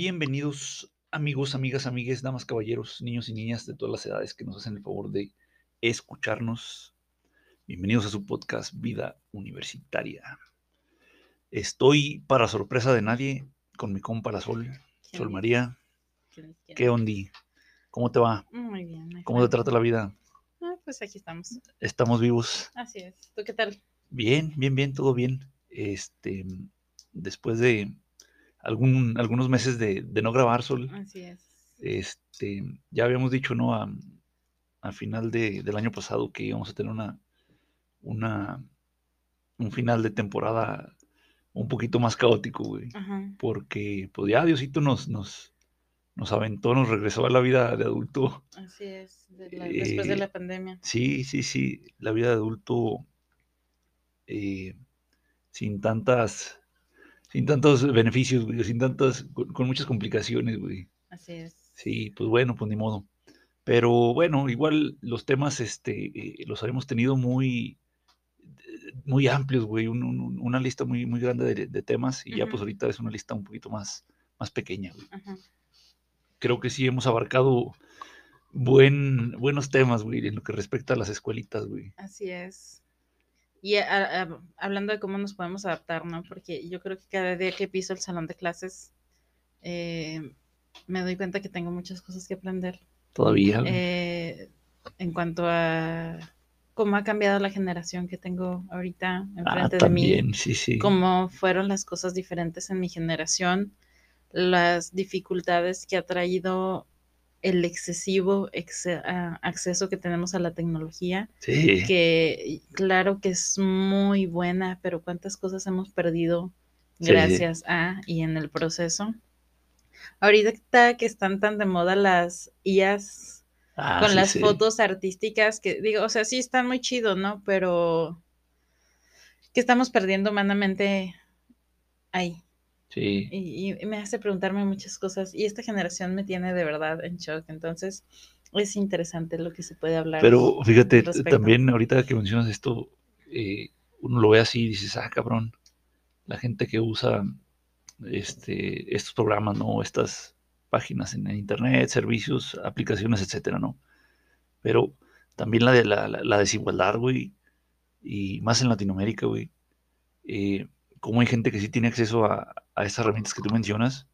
Bienvenidos amigos, amigas, amigues, damas, caballeros, niños y niñas de todas las edades que nos hacen el favor de escucharnos. Bienvenidos a su podcast Vida Universitaria. Estoy, para sorpresa de nadie, con mi compa la Sol, Sol María. ¿Qué ondi? ¿Cómo te va? Muy bien. ¿Cómo te trata la vida? Ah, pues aquí estamos. Estamos vivos. Así es. ¿Tú qué tal? Bien, bien, bien, todo bien. Este, después de algún, algunos meses de, de no grabar, Sol. Así es. Este, ya habíamos dicho, ¿no? A, a final de, del año pasado que íbamos a tener una, una, un final de temporada un poquito más caótico, güey. Ajá. Porque, pues ya Diosito nos, nos, nos aventó, nos regresó a la vida de adulto. Así es. de la- después de Eh, la pandemia. Sí, sí, sí, la vida de adulto eh, sin tantas, sin tantos beneficios, güey, sin tantas, con, con muchas complicaciones, güey. Así es. Sí, pues bueno, pues ni modo. Pero bueno, igual los temas, este, eh, los habíamos tenido muy, muy amplios, güey, un- un- una lista muy, muy grande de, de temas y ya pues ahorita es una lista un poquito más, más pequeña, güey. Creo que sí hemos abarcado buen, buenos temas, güey, en lo que respecta a las escuelitas, güey. Así es. Y a- a- hablando de cómo nos podemos adaptar, ¿no? Porque yo creo que cada día que piso el salón de clases, eh, me doy cuenta que tengo muchas cosas que aprender. Todavía, eh, en cuanto a cómo ha cambiado la generación que tengo ahorita Ah, enfrente de mí. también, sí, sí. cómo fueron las cosas diferentes en mi generación, las dificultades que ha traído el excesivo exce- a- acceso que tenemos a la tecnología, Sí, que claro que es muy buena, pero cuántas cosas hemos perdido Sí. gracias a y en el proceso. Ahorita que están tan de moda las IAs Ah, con las fotos artísticas que digo, o sea, sí están muy chido, ¿no? Pero que estamos perdiendo humanamente ahí. Sí, Y, y me hace preguntarme muchas cosas. Y esta generación me tiene de verdad en shock. Entonces, es interesante lo que se puede hablar. pero fíjate, también ahorita que mencionas esto, eh, uno lo ve así y dices, ah, cabrón, la gente que usa este, estos programas, ¿no? Estas páginas en, en internet, servicios, aplicaciones, etcétera, ¿no? Pero también la de la, la- la desigualdad, güey, y más en Latinoamérica, güey, eh, cómo hay gente que sí tiene acceso a, a estas herramientas que tú mencionas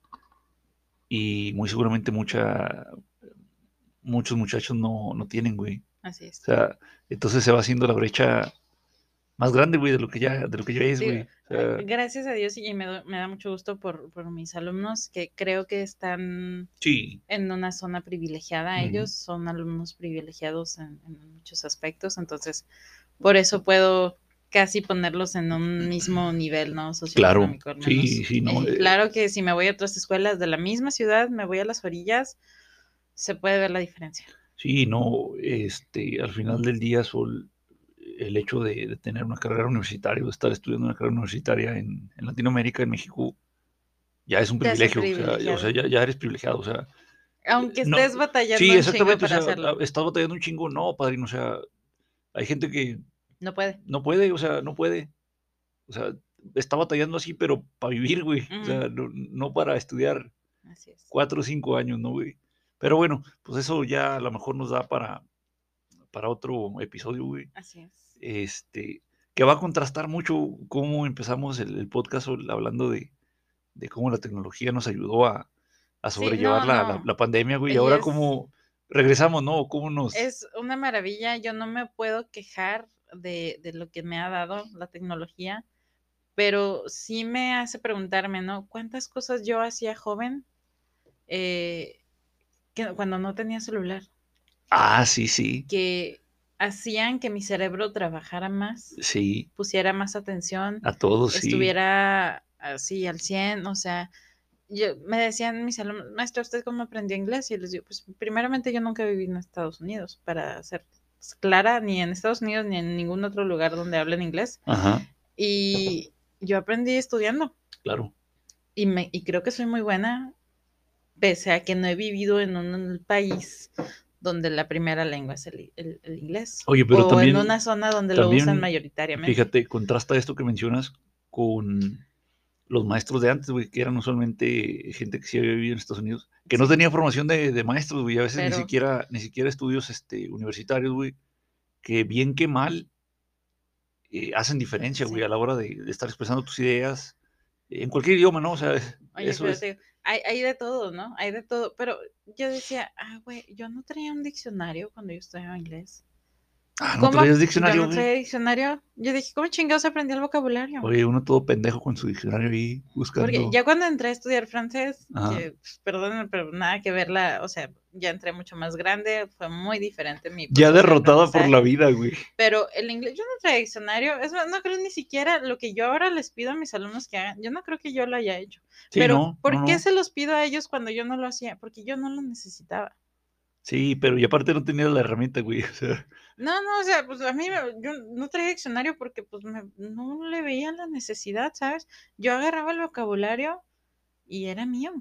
y muy seguramente mucha, muchos muchachos no, no tienen, güey. Así es. O sea, entonces se va haciendo la brecha más grande, güey, de lo que ya, de lo que ya es, güey. O sea, Gracias a Dios y me, do- me da mucho gusto por, por mis alumnos que creo que están sí, en una zona privilegiada. Ellos son alumnos privilegiados en, en muchos aspectos. Entonces, por eso puedo casi ponerlos en un mismo nivel, ¿no? Claro, sí, sí, no, Eh. Claro que si me voy a otras escuelas de la misma ciudad, me voy a las orillas, se puede ver la diferencia. sí, no, este, al final del día, Sol, el hecho de, de tener una carrera universitaria, o de estar estudiando una carrera universitaria en, en Latinoamérica, en México, ya es un privilegio, o sea, o sea, ya, ya eres privilegiado, o sea, Aunque no, estés batallando sí, un chingo o para sea, hacerlo. estás batallando un chingo, no, padrino, o sea, hay gente que No puede. no puede, o sea, no puede. O sea, está batallando así, pero para vivir, güey. O sea, no, no para estudiar Así es. cuatro o cinco años, ¿no, güey? Pero bueno, pues eso ya a lo mejor nos da para, para otro episodio, güey. Así es. Este, que va a contrastar mucho cómo empezamos el, el podcast hablando de, de cómo la tecnología nos ayudó a, a Sí, sobrellevar no, la, no. la- la pandemia, güey. Y Y ahora es- cómo regresamos, ¿no? ¿Cómo nos... Es una maravilla. Yo no me puedo quejar de, de lo que me ha dado la tecnología, pero sí me hace preguntarme, ¿no? ¿Cuántas cosas yo hacía joven eh, que, cuando no tenía celular? Ah, sí, sí, Que hacían que mi cerebro trabajara más, sí, pusiera más atención, a todos, sí. estuviera así al 100, o sea, yo, me decían mis alumnos, maestra, ¿usted cómo aprendió inglés? Y les digo, pues primeramente yo nunca viví en Estados Unidos, para ser clara, ni en Estados Unidos ni en ningún otro lugar donde hablen inglés. Ajá, Y yo aprendí estudiando claro. y, me, y creo que soy muy buena, pese a que no he vivido en un país donde la primera lengua es el, el- el inglés. Oye, pero o también- en una zona donde lo usan mayoritariamente. Fíjate, contrasta esto que mencionas con, los maestros de antes, güey, que eran usualmente gente que sí había vivido en Estados Unidos, que no tenía formación de, de maestros, güey, a veces ni siquiera, ni siquiera estudios este, universitarios, güey, que bien que mal eh, hacen diferencia, güey, a la hora de, de estar expresando tus ideas, eh, en cualquier idioma, ¿no? O sea, Oye, eso es... digo, hay, hay de todo, ¿no? Hay de todo. Pero yo decía, ah, güey, yo no traía un diccionario cuando yo estudiaba inglés. Ah, ¿no traías Yo diccionario, no güey? traía diccionario. Yo dije, ¿cómo chingados aprendí el vocabulario? Oye, uno todo pendejo con su diccionario ahí buscando... Porque ya cuando entré a estudiar francés, que, pues, perdónenme, pero nada que verla, o sea, ya entré mucho más grande, fue muy diferente mi Ya derrotada por la vida, güey. Pero el inglés, yo no traía diccionario, es más, no creo ni siquiera lo que yo ahora les pido a mis alumnos que hagan, yo no creo que yo lo haya hecho. Sí, pero, no, ¿por no, qué no. se los pido a ellos cuando yo no lo hacía? Porque yo no lo necesitaba. Sí, pero y aparte no tenías la herramienta, güey. O sea, No, no, o sea, pues a mí yo no traía diccionario porque pues me- no le veía la necesidad, ¿sabes? Yo agarraba el vocabulario y era mío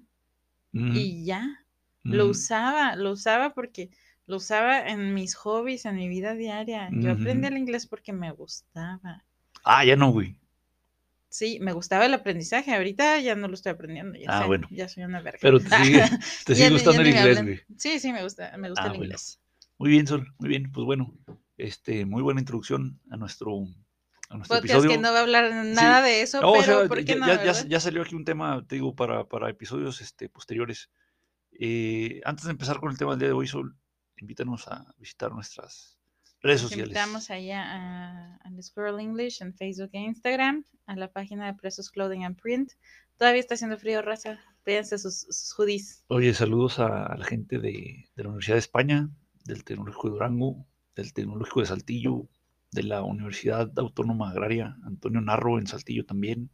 mm, y ya, lo mm, usaba, lo usaba porque lo usaba en mis hobbies, en mi vida diaria. Yo aprendí Ujú. el inglés porque me gustaba. Ah, ya no, güey. Sí, me gustaba el aprendizaje. Ahorita ya no lo estoy aprendiendo. Ya Ah, sé, bueno. ya soy una verga. Pero te sigue, te sigue gustando ya el inglés, güey. Sí, sí, me gusta, me gusta Ah, el bueno. inglés. Muy bien, Sol, muy bien. Pues bueno, este, muy buena introducción a nuestro, a nuestro Podcast episodio. que no va a hablar nada de eso, No, o pero sea, ¿por qué ya, no? ya- ya- salió aquí un tema, te digo, para, para episodios este, posteriores. Eh, antes de empezar con el tema del día de hoy, Sol, invítanos a visitar nuestras redes sociales. invitamos allá a, al Squirrel English en Facebook e Instagram, a la página de Presos Clothing and Print. Todavía está haciendo frío, raza. Pídense sus, sus hoodies. Oye, saludos a, a la gente de, de la Universidad de España, del Tecnológico de Durango, del Tecnológico de Saltillo, de la Universidad Autónoma Agraria, Antonio Narro en Saltillo también,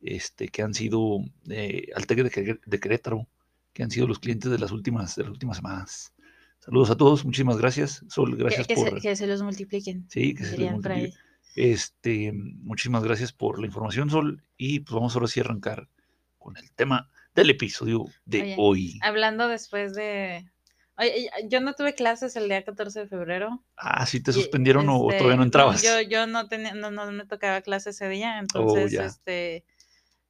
este, que han sido, eh, al TEC de, Quer- de Querétaro, que han sido los clientes de las últimas, de las últimas semanas. Saludos a todos, muchísimas gracias. Sol, gracias que por... se, que se los multipliquen. Sí, que se les dirían por ahí. multiplique. Este, muchísimas gracias por la información, Sol. Y pues vamos ahora sí a arrancar con el tema del episodio de Oye, hoy. Hablando después de... Y- yo no tuve clases el día 14 de febrero. Ah, ¿sí te y, suspendieron o- o este, todavía no entrabas? yo, yo no tenía, no, no me tocaba clase ese día, entonces, ya. este,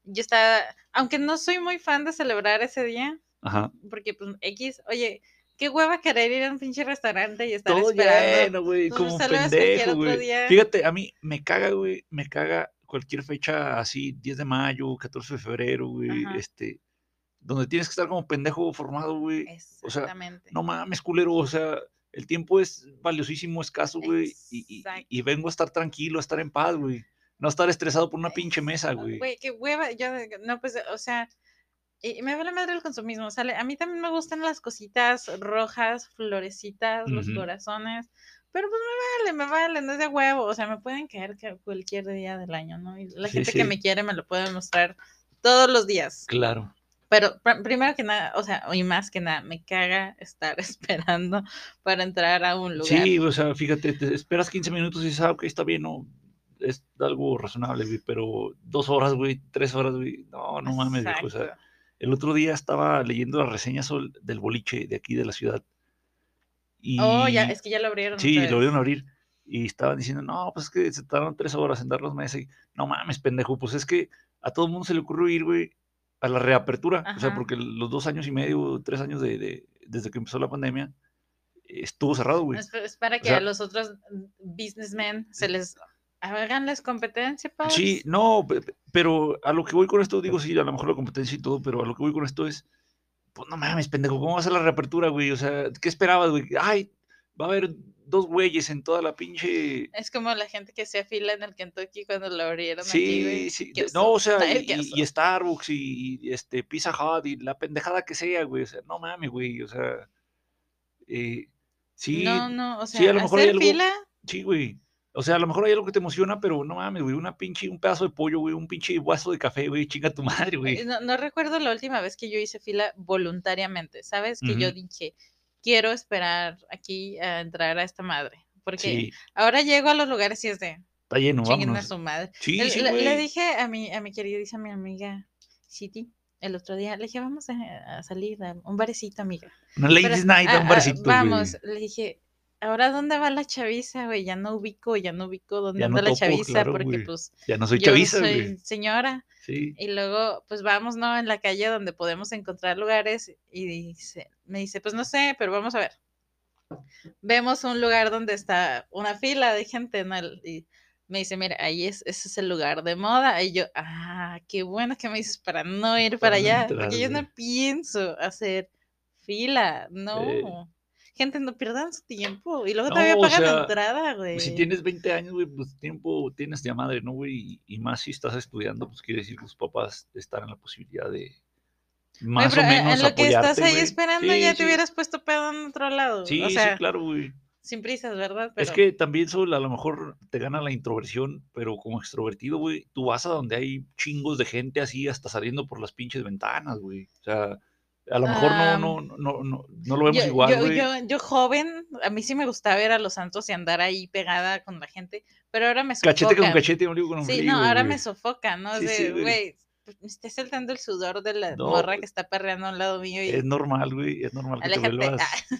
yo estaba, aunque no soy muy fan de celebrar ese día, Ajá. porque pues X, oye, qué hueva querer ir a un pinche restaurante y estar Todo esperando. güey, como pendejo, güey. Fíjate, a mí me caga, güey, me caga cualquier fecha así, 10 de mayo, 14 de febrero, güey, este, donde tienes que estar como pendejo formado, güey. O sea, Exactamente. no mames, culero, o sea, el tiempo es valiosísimo, escaso, güey, y, y- vengo a estar tranquilo, a estar en paz, güey. No estar estresado por una pinche mesa, güey. Güey, qué hueva. Yo, no, pues, o sea, y me vale madre el consumismo. Sale, a mí también me gustan las cositas rojas, florecitas, los corazones. Pero pues me vale, me vale, no es de huevo. O sea, me pueden caer cualquier día del año, ¿no? Y la Sí, gente sí. que me quiere me lo puede mostrar todos los días. Claro. Pero pr- primero que nada, o sea, y más que nada, me caga estar esperando para entrar a un lugar. Sí, o sea, fíjate, te esperas 15 minutos y dices, ah, ok, está bien, no, es algo razonable, güey, pero dos horas, güey, tres horas, güey, no, no mames, viejo, o sea, el otro día estaba leyendo las reseñas del boliche de aquí de la ciudad. Y, Oh, ya, es que ya lo abrieron. Sí, lo vez. vieron abrir. Y estaban diciendo, no, pues es que se tardaron tres horas en darnos mesa. Y, no mames, pendejo, pues es que a todo el mundo se le ocurrió ir, güey, a la reapertura. O sea, Ajá. porque los dos años y medio, tres años de, de- desde que empezó la pandemia, estuvo cerrado, güey. Es, para que sea- a los otros businessmen se les haganles competencia, pues. Sí, no, pe- pe- pero a lo que voy con esto, digo, sí, a lo mejor la competencia y todo, pero a lo que voy con esto es, pues no mames, pendejo, ¿cómo va a ser la reapertura, güey? O sea, ¿qué esperabas, güey? Ay, va a haber dos güeyes en toda la pinche... Es como la gente que se afila en el Kentucky cuando lo abrieron aquí, Sí, güey. sí, no, o sea, y, Starbucks y, y, este Pizza Hut y la pendejada que sea, güey, o sea, no mames, güey, o sea, eh, sí, no, no, o sea, sí, a lo mejor hay hacer algo- fila, sí, güey, o sea, a lo mejor hay algo que te emociona, pero no mames, güey, una pinche, un pedazo de pollo, güey, un pinche vaso de café, güey, chinga tu madre, eh, güey. no, no recuerdo la última vez que yo hice fila voluntariamente, ¿sabes? Que yo dije, quiero esperar aquí a entrar a esta madre. Porque Sí, ahora llego a los lugares y es de, está lleno, chinguen a vámonos. su madre. Sí, Le- sí, le, le dije a mi, a mi queridísima mi amiga City el otro día, le dije, vamos a, a salir a un barecito, amiga. Una Pero, ladies night, a un güey. Vamos, le dije, ahora dónde va la chaviza, güey, ya no ubico, ya no ubico dónde Ya anda no la topo, chaviza, claro, porque güey. pues Ya no soy yo chaviza, soy güey. señora. Sí. Y luego, pues vamos, ¿no? En la calle donde podemos encontrar lugares y dice, me dice, pues no sé, pero vamos a ver. Vemos un lugar donde está una fila de gente, ¿no? Y me dice, mira, ahí es, ese es el lugar de moda. Y yo, ah, qué bueno que me dices para no ir para allá, entrar, porque yo no pienso hacer fila, no. Eh. Gente, no pierdan su tiempo. Y luego todavía No, o pagan sea, entrada, güey. Si tienes 20 años, güey, pues tiempo tienes de madre, ¿no, güey? Y, y más si estás estudiando, pues quiere decir que tus papás están en la posibilidad de Güey, más pero o en- menos en lo que estás ahí güey. esperando Sí, ya sí. te hubieras puesto pedo en otro lado. Sí, o sea, sí, claro, güey. sin prisas, ¿verdad? Es que también, Sol, a lo mejor te gana la introversión, pero como extrovertido, güey, tú vas a donde hay chingos de gente así, hasta saliendo por las pinches ventanas, güey. O sea, a lo mejor Ah, no, no, no, no, no lo vemos yo, igual, yo, yo, yo joven, a mí sí me gustaba ver a los santos y andar ahí pegada con la gente, pero ahora me sofoca. Cachete con cachete, ombligo con ombligo. Sí, no, ahora me sofoca, ¿no? Sí, sí, de, güey. pues, me está saltando el sudor de la No, morra que está perreando a un lado mío y Es normal, güey, es normal que te aléjate. vuelvas Ah,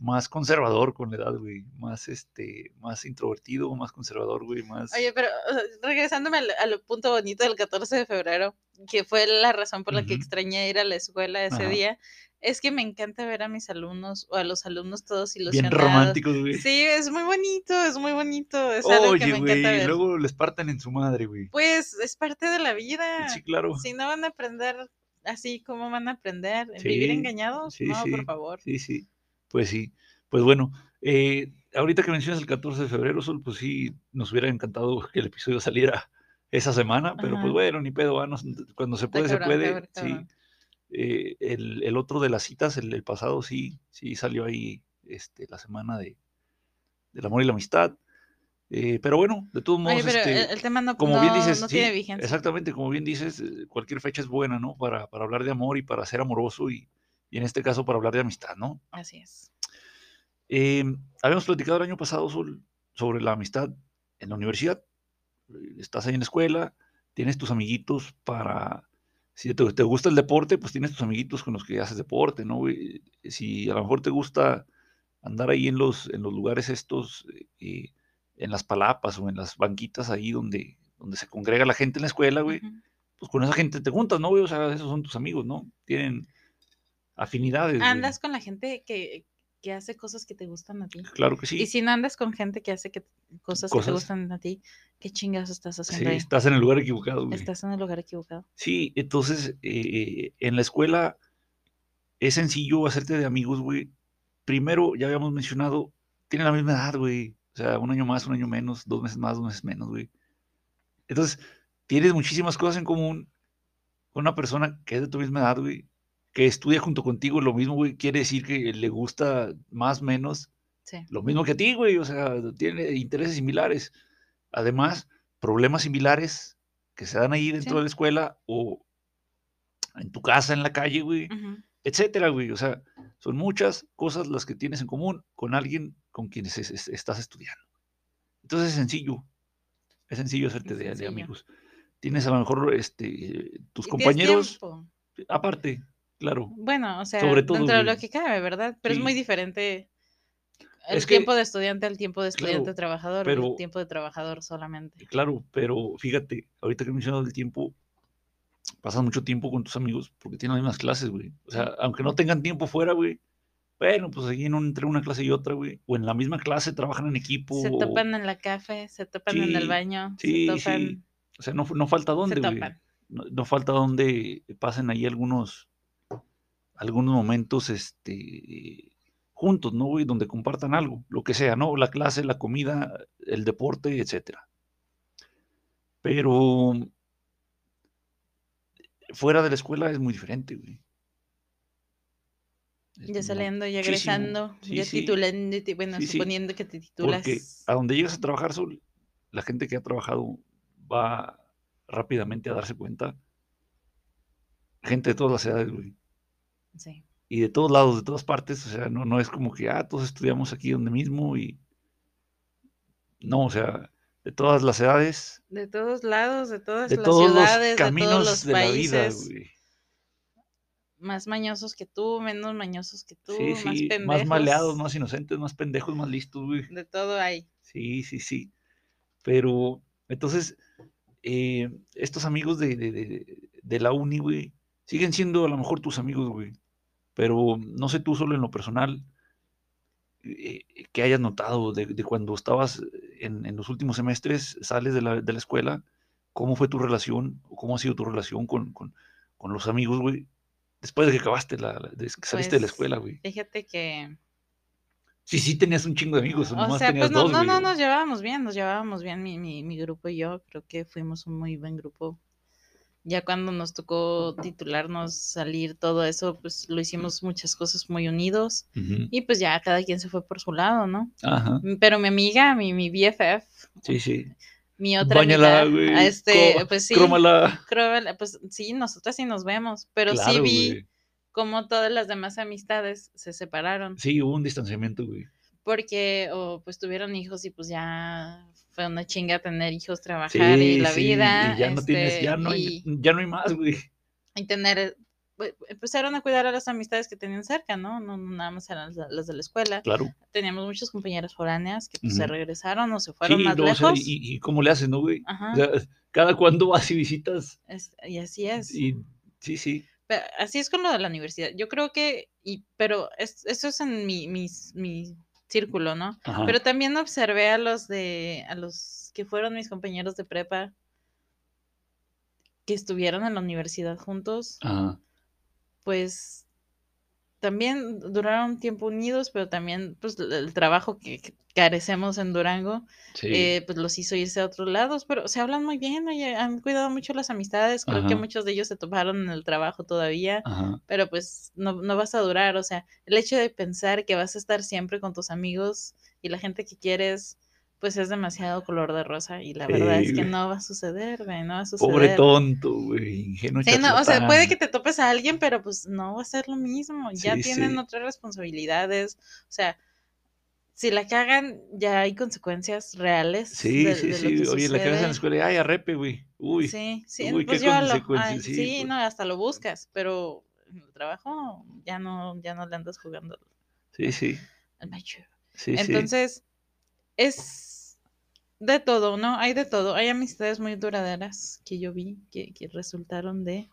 más conservador con la edad, güey. Más, este, más introvertido, más conservador, güey, más... Oye, pero o sea, regresándome al, al punto bonito del 14 de febrero, que fue la razón por la que extrañé ir a la escuela ese Ajá. día, es que me encanta ver a mis alumnos o a los alumnos todos bien ilusionados. románticos, güey. Sí, es muy bonito, es muy bonito, es algo que Oye, me güey, encanta y ver. luego les parten en su madre, güey. Pues es parte de la vida. Sí, claro. Si no van a aprender así, ¿cómo van a aprender? ¿Vivir engañados? sí, no, sí. por favor. Sí, sí. Pues sí. Pues bueno, eh, ahorita que mencionas el 14 de febrero, Sol, pues sí, nos hubiera encantado que el episodio saliera esa semana, pero Ajá. pues bueno, ni pedo, ah, cuando se puede, se puede. cabrón, Sí. cabrón. Eh, el, el otro de las citas, el, el pasado, sí, sí salió ahí este, la semana de, del amor y la amistad. Eh, pero bueno, de todos modos, Oye, pero este, el, el tema no, como no, bien dices, no sí, tiene vigencia. exactamente, como bien dices, eh, cualquier fecha es buena, ¿no? Para, para hablar de amor y para ser amoroso y, y en este caso para hablar de amistad, ¿no? Así es. Eh, habíamos platicado el año pasado Sol, sobre la amistad en la universidad. Estás ahí en la escuela, tienes tus amiguitos para... Si te, te gusta el deporte, pues tienes tus amiguitos con los que haces deporte, ¿no? güey? Si a lo mejor te gusta andar ahí en los, en los lugares estos, eh, en las palapas o en las banquitas ahí donde, donde se congrega la gente en la escuela, güey, pues con esa gente te juntas, ¿no, güey? O sea, esos son tus amigos, ¿no? Tienen afinidades. güey. Andas con la gente que, que hace cosas que te gustan a ti. Claro que sí. Y si no andas con gente que hace que, cosas, que te gustan a ti, ¿qué chingados estás Sí, haciendo ahí? estás en el lugar equivocado, güey. Estás en el lugar equivocado. Sí, entonces eh, en la escuela es sencillo hacerte de amigos, güey. Primero, ya habíamos mencionado, tienen la misma edad, güey. O sea, un año más, un año menos, dos meses más, dos meses menos, güey. Entonces, tienes muchísimas cosas en común con una persona que es de tu misma edad, güey, que estudia junto contigo lo mismo, güey. Quiere decir que le gusta más o menos Sí. lo mismo que a ti, güey. O sea, tiene intereses similares. Además, problemas similares que se dan ahí dentro Sí. de la escuela o en tu casa, en la calle, güey, etcétera, güey. O sea, son muchas cosas las que tienes en común con alguien con quien es- es- estás estudiando. Entonces es sencillo. Es sencillo hacerte Es de, amigos. Tienes a lo mejor este, tus compañeros, tiempo. aparte, claro. Bueno, o sea, Sobre todo, dentro de lo güey. que cabe, ¿verdad? Pero Sí. es muy diferente el Es que- tiempo de estudiante al tiempo de estudiante Claro, trabajador, pero- el tiempo de trabajador solamente. Claro, pero fíjate, ahorita que he mencionado el tiempo, pasas mucho tiempo con tus amigos porque tienen las mismas clases, güey. O sea, aunque no tengan tiempo fuera, güey, bueno, pues ahí en un- entre una clase y otra, güey, o en la misma clase trabajan en equipo. Se o- topan en la café, se topan en el baño, sí, se topan, sí. O sea, no, no falta dónde, güey. No, no falta donde pasen ahí algunos, algunos momentos, este, juntos, ¿no, güey? Donde compartan algo, lo que sea, ¿no? La clase, la comida, el deporte, etcétera. Pero fuera de la escuela es muy diferente, güey. Es Ya saliendo, ya egresando, Sí, ya sí. titulándote, bueno, sí. suponiendo que te titulas. Porque a donde llegas a trabajar, Sol, la gente que ha trabajado va rápidamente a darse cuenta. Gente de todas las edades, güey. Sí. Y de todos lados, de todas partes. O sea, no, no es como que, ah, todos estudiamos aquí donde mismo y... No, o sea, de todas las edades, De todos lados, de todas de las todos ciudades, los caminos de todos los de la vida, países. güey. más mañosos que tú, menos mañosos que tú, Sí, más pendejos. más maleados, más inocentes, más pendejos, más listos, güey. De todo hay. Sí, sí, sí. Pero, entonces, eh, estos amigos de, de, de, de la uni, güey, siguen siendo a lo mejor tus amigos, güey. Pero no sé tú solo en lo personal, eh, que hayas notado de, de cuando estabas en, en, los últimos semestres, sales de la, de la, escuela, cómo fue tu relación, o cómo ha sido tu relación con, con, con los amigos, güey, después de que acabaste, la, de que saliste Pues, de la escuela, güey. Fíjate que. Sí, sí, tenías un chingo de amigos, o, O nomás sea, tenías pues no, dos, no, güey, no, nos llevábamos bien, nos llevábamos bien mi, mi, mi grupo y yo. Creo que fuimos un muy buen grupo. Ya cuando nos tocó titularnos, salir, todo eso, pues lo hicimos muchas cosas muy unidos. Y pues ya cada quien se fue por su lado, ¿no? Ajá, Pero mi amiga, mi, mi BFF, sí, sí. mi otra Báñala, amiga, güey. a este, co- pues sí, Crómala. creo, pues sí, nosotras sí nos vemos, pero sí vi güey. cómo todas las demás amistades se separaron. Sí, hubo un distanciamiento, güey. Porque o pues tuvieron hijos y pues ya fue una chinga tener hijos, trabajar y Sí, la sí, vida. y ya no tienes, este, ya no hay, y, ya no hay más, güey. y tener, pues, empezaron a cuidar a las amistades que tenían cerca, ¿no? No, nada más eran las, las de la escuela. Claro. Teníamos muchas compañeras foráneas que pues, se Ujú. regresaron o se Sí, fueron más no, o sea, lejos. y, y cómo le haces, ¿no, güey? Ajá, O sea, cada cuando vas y visitas, es- y así es. y sí, sí. Así es con lo de la universidad. Yo creo que, y, pero es- eso es en mi, mis- mi círculo, ¿no? Ajá. Pero también observé a los de, a los que fueron mis compañeros de prepa, que estuvieron en la universidad juntos, Ajá. pues también duraron un tiempo unidos, pero también pues el trabajo que, que carecemos en Durango, Sí. eh, pues los hizo irse a otros lados, pero se hablan muy bien, oye, han cuidado mucho las amistades, creo que muchos de ellos se toparon en el trabajo todavía, Ajá. pero pues no, no vas a durar, o sea, el hecho de pensar que vas a estar siempre con tus amigos y la gente que quieres, pues es demasiado color de rosa y la verdad es que no va a suceder, güey, no va a Pobre suceder. tonto, güey. Ingenuo Sí, no, o sea, puede que te topes a alguien, pero pues no va a ser lo mismo, ya Sí, tienen sí. otras responsabilidades, o sea, si la cagan, ya hay consecuencias reales Sí, de, sí, de lo sí. que Oye, la cagas en la escuela, ay, arrepe, güey. Uy. Sí, sí, Uy, pues qué yo lo, consecuencias, ay, sí, sí, pues. no, hasta lo buscas, pero en el trabajo ya no, ya no le andas jugando Sí, sí. al macho. Sí, sí. Entonces, es de todo, ¿no? Hay de todo. Hay amistades muy duraderas que yo vi que, que resultaron de.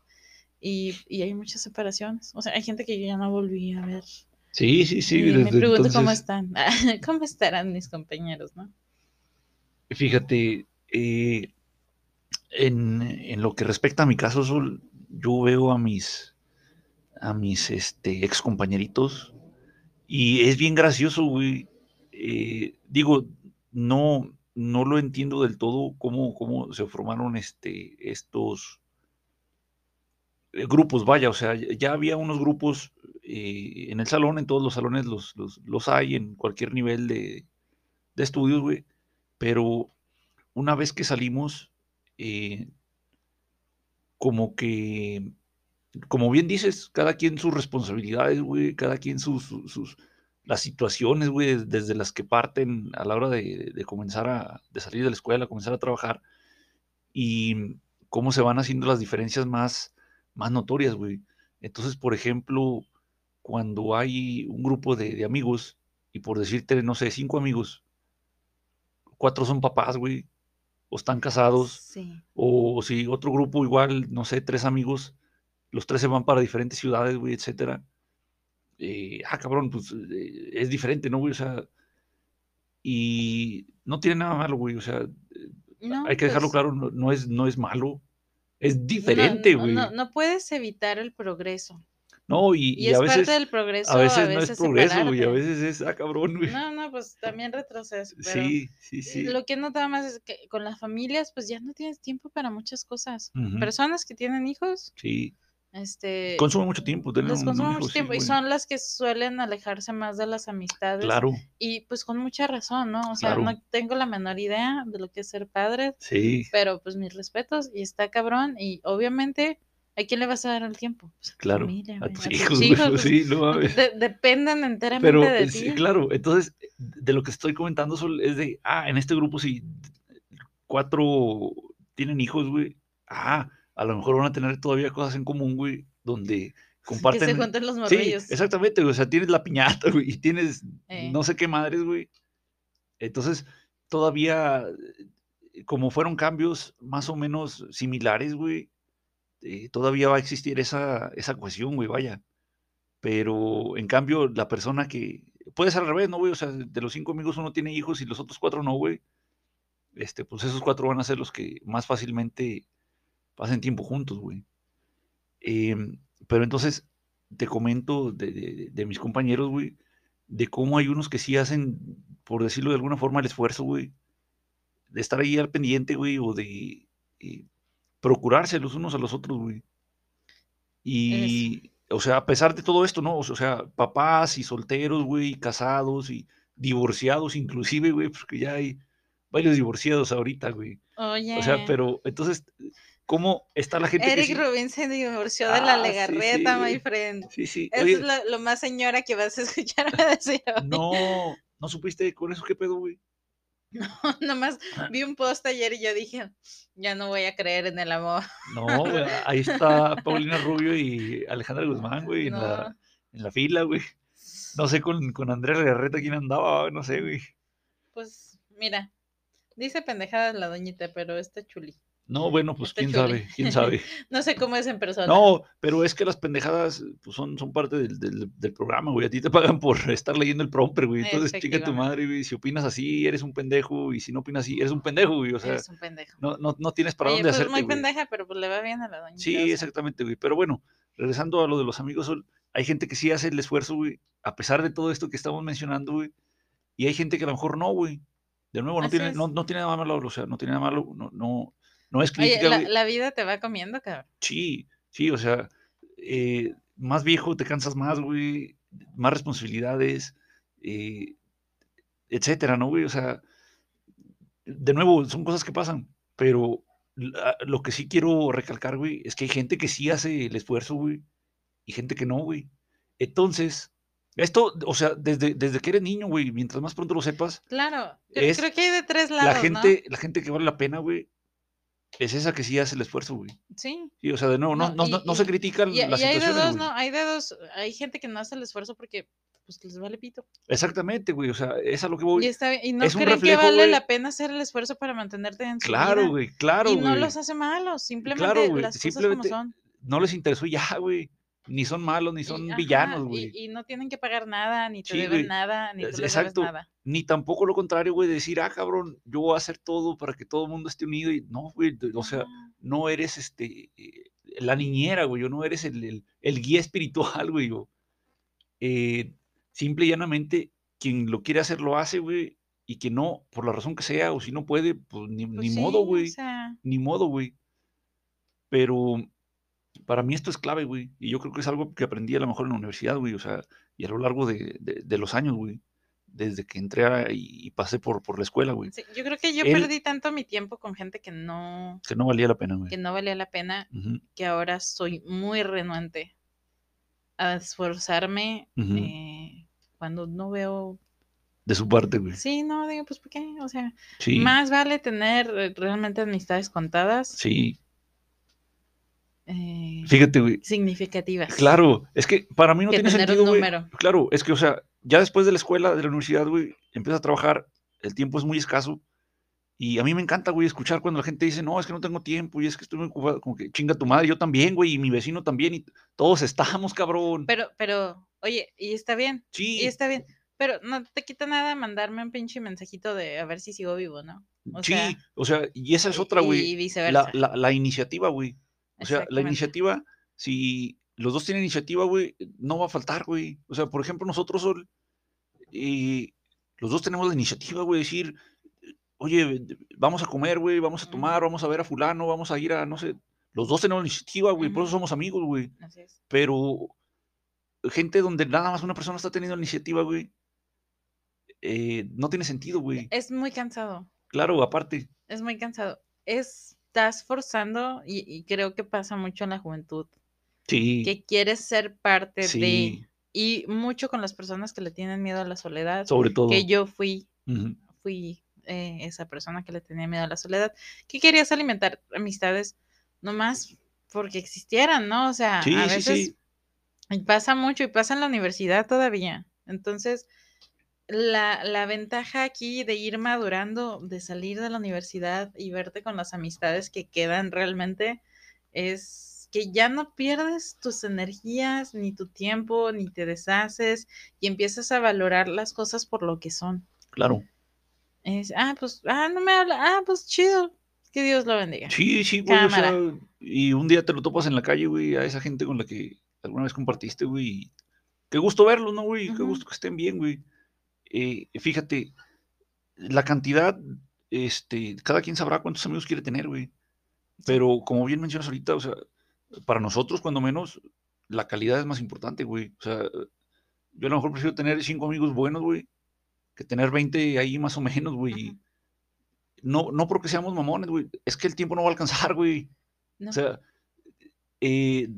Y, y hay muchas separaciones. O sea, hay gente que yo ya no volví a ver. Sí, sí, sí. y me pregunto cómo están. ¿Cómo estarán mis compañeros, no? fíjate, eh, en, en lo que respecta a mi caso, Sol, yo veo a mis, a mis este, ex compañeritos y es bien gracioso, güey. Eh, digo, no, no lo entiendo del todo cómo, cómo se formaron este, estos eh, grupos, vaya, o sea, ya había unos grupos eh, en el salón, en todos los salones los, los, los hay, en cualquier nivel de, de estudios, güey, pero una vez que salimos, eh, como que, como bien dices, cada quien sus responsabilidades, güey, cada quien sus- las situaciones, güey, des- desde las que parten a la hora de, de comenzar a, de salir de la escuela, comenzar a trabajar, y cómo se van haciendo las diferencias más, más notorias, güey. Entonces, por ejemplo, cuando hay un grupo de, de amigos, y por decirte, no sé, cinco amigos, cuatro son papás, güey, o están casados, Sí. o si otro grupo igual, no sé, tres amigos, los tres se van para diferentes ciudades, güey, etcétera. Eh, ah, cabrón, pues eh, es diferente, ¿no, güey? O sea, y no tiene nada malo, güey, o sea, No, hay que dejarlo pues, claro, no, no es, no es malo, es diferente, no, güey. no, no puedes evitar el progreso. No, y, Y, y es a parte veces, del progreso a veces no es veces progreso, güey, a veces es, ah, cabrón, güey. No, no, pues también retroceso, pero Sí, sí, sí. lo que he notado más es que con las familias, pues ya no tienes tiempo para muchas cosas. Ujú, Personas que tienen hijos, Sí, este, consume mucho tiempo tener les consume sí, y son las que suelen alejarse más de las amistades Claro, y pues con mucha razón, ¿no? O sea, claro, no tengo la menor idea de lo que es ser padre, sí, pero pues mis respetos y está cabrón y obviamente ¿a quién le vas a dar el tiempo? Pues claro. A tus a hijos, hijos, pues sí, no mames. de- dependen enteramente Pero de sí, ti. claro, entonces, de lo que estoy comentando Sol, es de, ah, en este grupo sí, cuatro tienen hijos, güey. Ah, a lo mejor van a tener todavía cosas en común, güey, donde comparten. Que se junten los Sí, morrillos. exactamente, güey, o sea, tienes la piñata, güey, y tienes Eh. no sé qué madres, güey. Entonces, todavía, eh, como fueron cambios más o menos similares, güey, eh, todavía va a existir esa, esa cohesión, güey, vaya. Pero, en cambio, la persona que puede ser al revés, ¿no, güey? O sea, de los 5 amigos uno tiene hijos y los otros 4 no, güey. Este, pues esos 4 van a ser los que más fácilmente pasen tiempo juntos, güey. Em, pero entonces, te comento de de de mis compañeros, güey, de cómo hay unos que sí hacen, por decirlo de alguna forma, el esfuerzo, güey, de estar ahí al pendiente, güey, o de, eh, procurarse los unos a los otros, güey. Y, o sea, a pesar de todo esto, ¿no? O sea, papás y solteros, güey, casados y divorciados inclusive, güey, porque ya hay varios divorciados ahorita, güey. O sea, Oye. pero entonces, ¿cómo está la gente que Eric sí? Rubin se divorció de la Ah, sí, Legarreta, my friend. Sí, sí. Eso es lo lo más señora que vas a escucharme decir hoy. No, ¿no supiste con eso qué pedo, güey? No, nomás vi un post ayer y yo dije: "Ya no voy a creer en el amor". No, güey, ahí está Paulina Rubio y Alejandra Guzmán, güey, en la en la fila, güey. No sé con con Andrea Legarreta quién andaba, no sé, güey. Pues, mira, dice pendejadas la doñita, pero está chuli. No, bueno, pues Está quién sabe, quién sabe. No sé cómo es en persona. No, pero es que las pendejadas, pues, son son parte del del del programa, güey. A ti te pagan por estar leyendo el prompter, güey. Entonces, chinga tu madre, güey. Si opinas así, eres un pendejo, y si no opinas así, eres un pendejo, güey. O sea, Eres un pendejo. no no no tienes para Oye, dónde pues hacerte, muy güey. pendeja, pero pues le va bien a la doñita, o Sí, exactamente, güey. Pero bueno, regresando a lo de los amigos Sol, hay gente que sí hace el esfuerzo, güey, a pesar de todo esto que estamos mencionando, güey. Y hay gente que a lo mejor no, güey. De nuevo, no Así tiene no no tiene nada malo, o sea, no tiene nada malo, no no no es Oye, crítica, la la vida te va comiendo, cabrón. Sí, sí, o sea, eh, más viejo te cansas más, güey, más responsabilidades, eh, etcétera, ¿no, güey? O sea, de nuevo, son cosas que pasan, pero la lo que sí quiero recalcar, güey, es que hay gente que sí hace el esfuerzo, güey, y gente que no, güey. Entonces, esto, o sea, desde desde que eres niño, güey, mientras más pronto lo sepas, Claro, creo que hay de 3 la lados, ¿no? gente la gente que vale la pena, güey, es esa que sí hace el esfuerzo, güey. Sí. Sí, o sea, de nuevo, no No, no y no no se y critican y las y hay de situaciones, 2, güey. ¿no? Hay de 2, hay gente que no hace el esfuerzo porque, pues, les vale pito. Exactamente, güey, o sea, es a lo que Y voy. está bien, y no Es creen que vale güey. la pena hacer el esfuerzo para mantenerte en su Claro, vida. güey, claro, Y no güey. los hace malos, simplemente Claro, güey, las cosas como simplemente son. no les interesó y ya, güey. Ni son malos, ni son villanos, güey. y no tienen que pagar nada, ni te Sí, deben nada, ni tú les debes exacto. nada. Ni tampoco lo contrario, güey, de decir: "Ah, cabrón, yo voy a hacer todo para que todo el mundo esté unido", y no, güey, o sea, No. no eres, este, eh, la niñera, güey, o no eres el el el guía espiritual, güey, eh, simple y llanamente, quien lo quiere hacer, lo hace, güey, y quien no, por la razón que sea, o si no puede, pues ni Pues modo, güey, ni modo, güey. Pero para mí esto es clave, güey, y yo creo que es algo que aprendí a lo mejor en la universidad, güey, o sea, y a lo largo de de de los años, güey, desde que entré a y y pasé por por la escuela, güey. Sí, yo creo que yo perdí tanto mi tiempo con gente que no Que no valía la pena, güey. que no valía la pena, que ahora soy muy renuente a esforzarme, eh, cuando no veo De su parte, güey. Sí, no, digo, pues, ¿por qué? O sea, Sí. más vale tener, eh, realmente amistades contadas Sí. Eh, Fíjate, güey. significativas. Claro, es que para mí no Que tiene tener un sentido, güey. número. Claro, es que, o sea, ya después de la escuela, de la universidad, güey, empiezas a trabajar, el tiempo es muy escaso, y a mí me encanta, güey, escuchar cuando la gente dice: "No, es que no tengo tiempo, y es que estoy muy ocupado", como que chinga tu madre, yo también, güey, y mi vecino también, y todos estamos, cabrón. Pero pero, oye, y está bien, y Sí. está bien, pero no te quita nada mandarme un pinche mensajito de a ver si sigo vivo, ¿no? O Sí, sea, o sea, y esa es y otra, y güey, la viceversa. la la iniciativa, güey. O sea, la iniciativa, si los 2 tienen iniciativa, güey, no va a faltar, güey. O sea, por ejemplo, nosotros, Sol, eh, los 2 tenemos la iniciativa, güey, de decir: "Oye, vamos a comer, güey, vamos a tomar, vamos a ver a fulano, vamos a ir a no sé". Los 2 tenemos la iniciativa, güey, por eso somos amigos, güey. Así es. Pero gente donde nada más una persona está teniendo la iniciativa, güey eh, no tiene sentido, güey. Es muy cansado. Claro, aparte. Es muy cansado. Estás forzando, y y creo que pasa mucho en la juventud, Sí. que quieres ser parte de Sí. y mucho con las personas que le tienen miedo a la soledad, Sobre todo. que yo fui fui, eh, esa persona que le tenía miedo a la soledad, que querías alimentar amistades nomás porque existieran, ¿no? O sea, Sí, a veces sí. Y pasa mucho y pasa en la universidad todavía. Entonces, la, la ventaja aquí de ir madurando, de salir de la universidad y verte con las amistades que quedan realmente es que ya no pierdes tus energías, ni tu tiempo, ni te deshaces y empiezas a valorar las cosas por lo que son. Claro. Es, ah, pues, ah, no me habla, ah, pues chido, que Dios lo bendiga. Sí, sí, güey, o sea, y un día te lo topas en la calle, güey, a esa gente con la que alguna vez compartiste, güey. Qué gusto verlos, ¿no, güey? Qué gusto que estén bien, güey. Eh, fíjate, la cantidad, este, cada quien sabrá cuántos amigos quiere tener, güey. Pero como bien mencionas ahorita, o sea, para nosotros, cuando menos, la calidad es más importante, güey. O sea, yo a lo mejor prefiero tener cinco amigos buenos, güey, que tener 20 ahí más o menos, güey. No, no porque seamos mamones, güey. Es que el tiempo no va a alcanzar, güey. No. O sea, eh,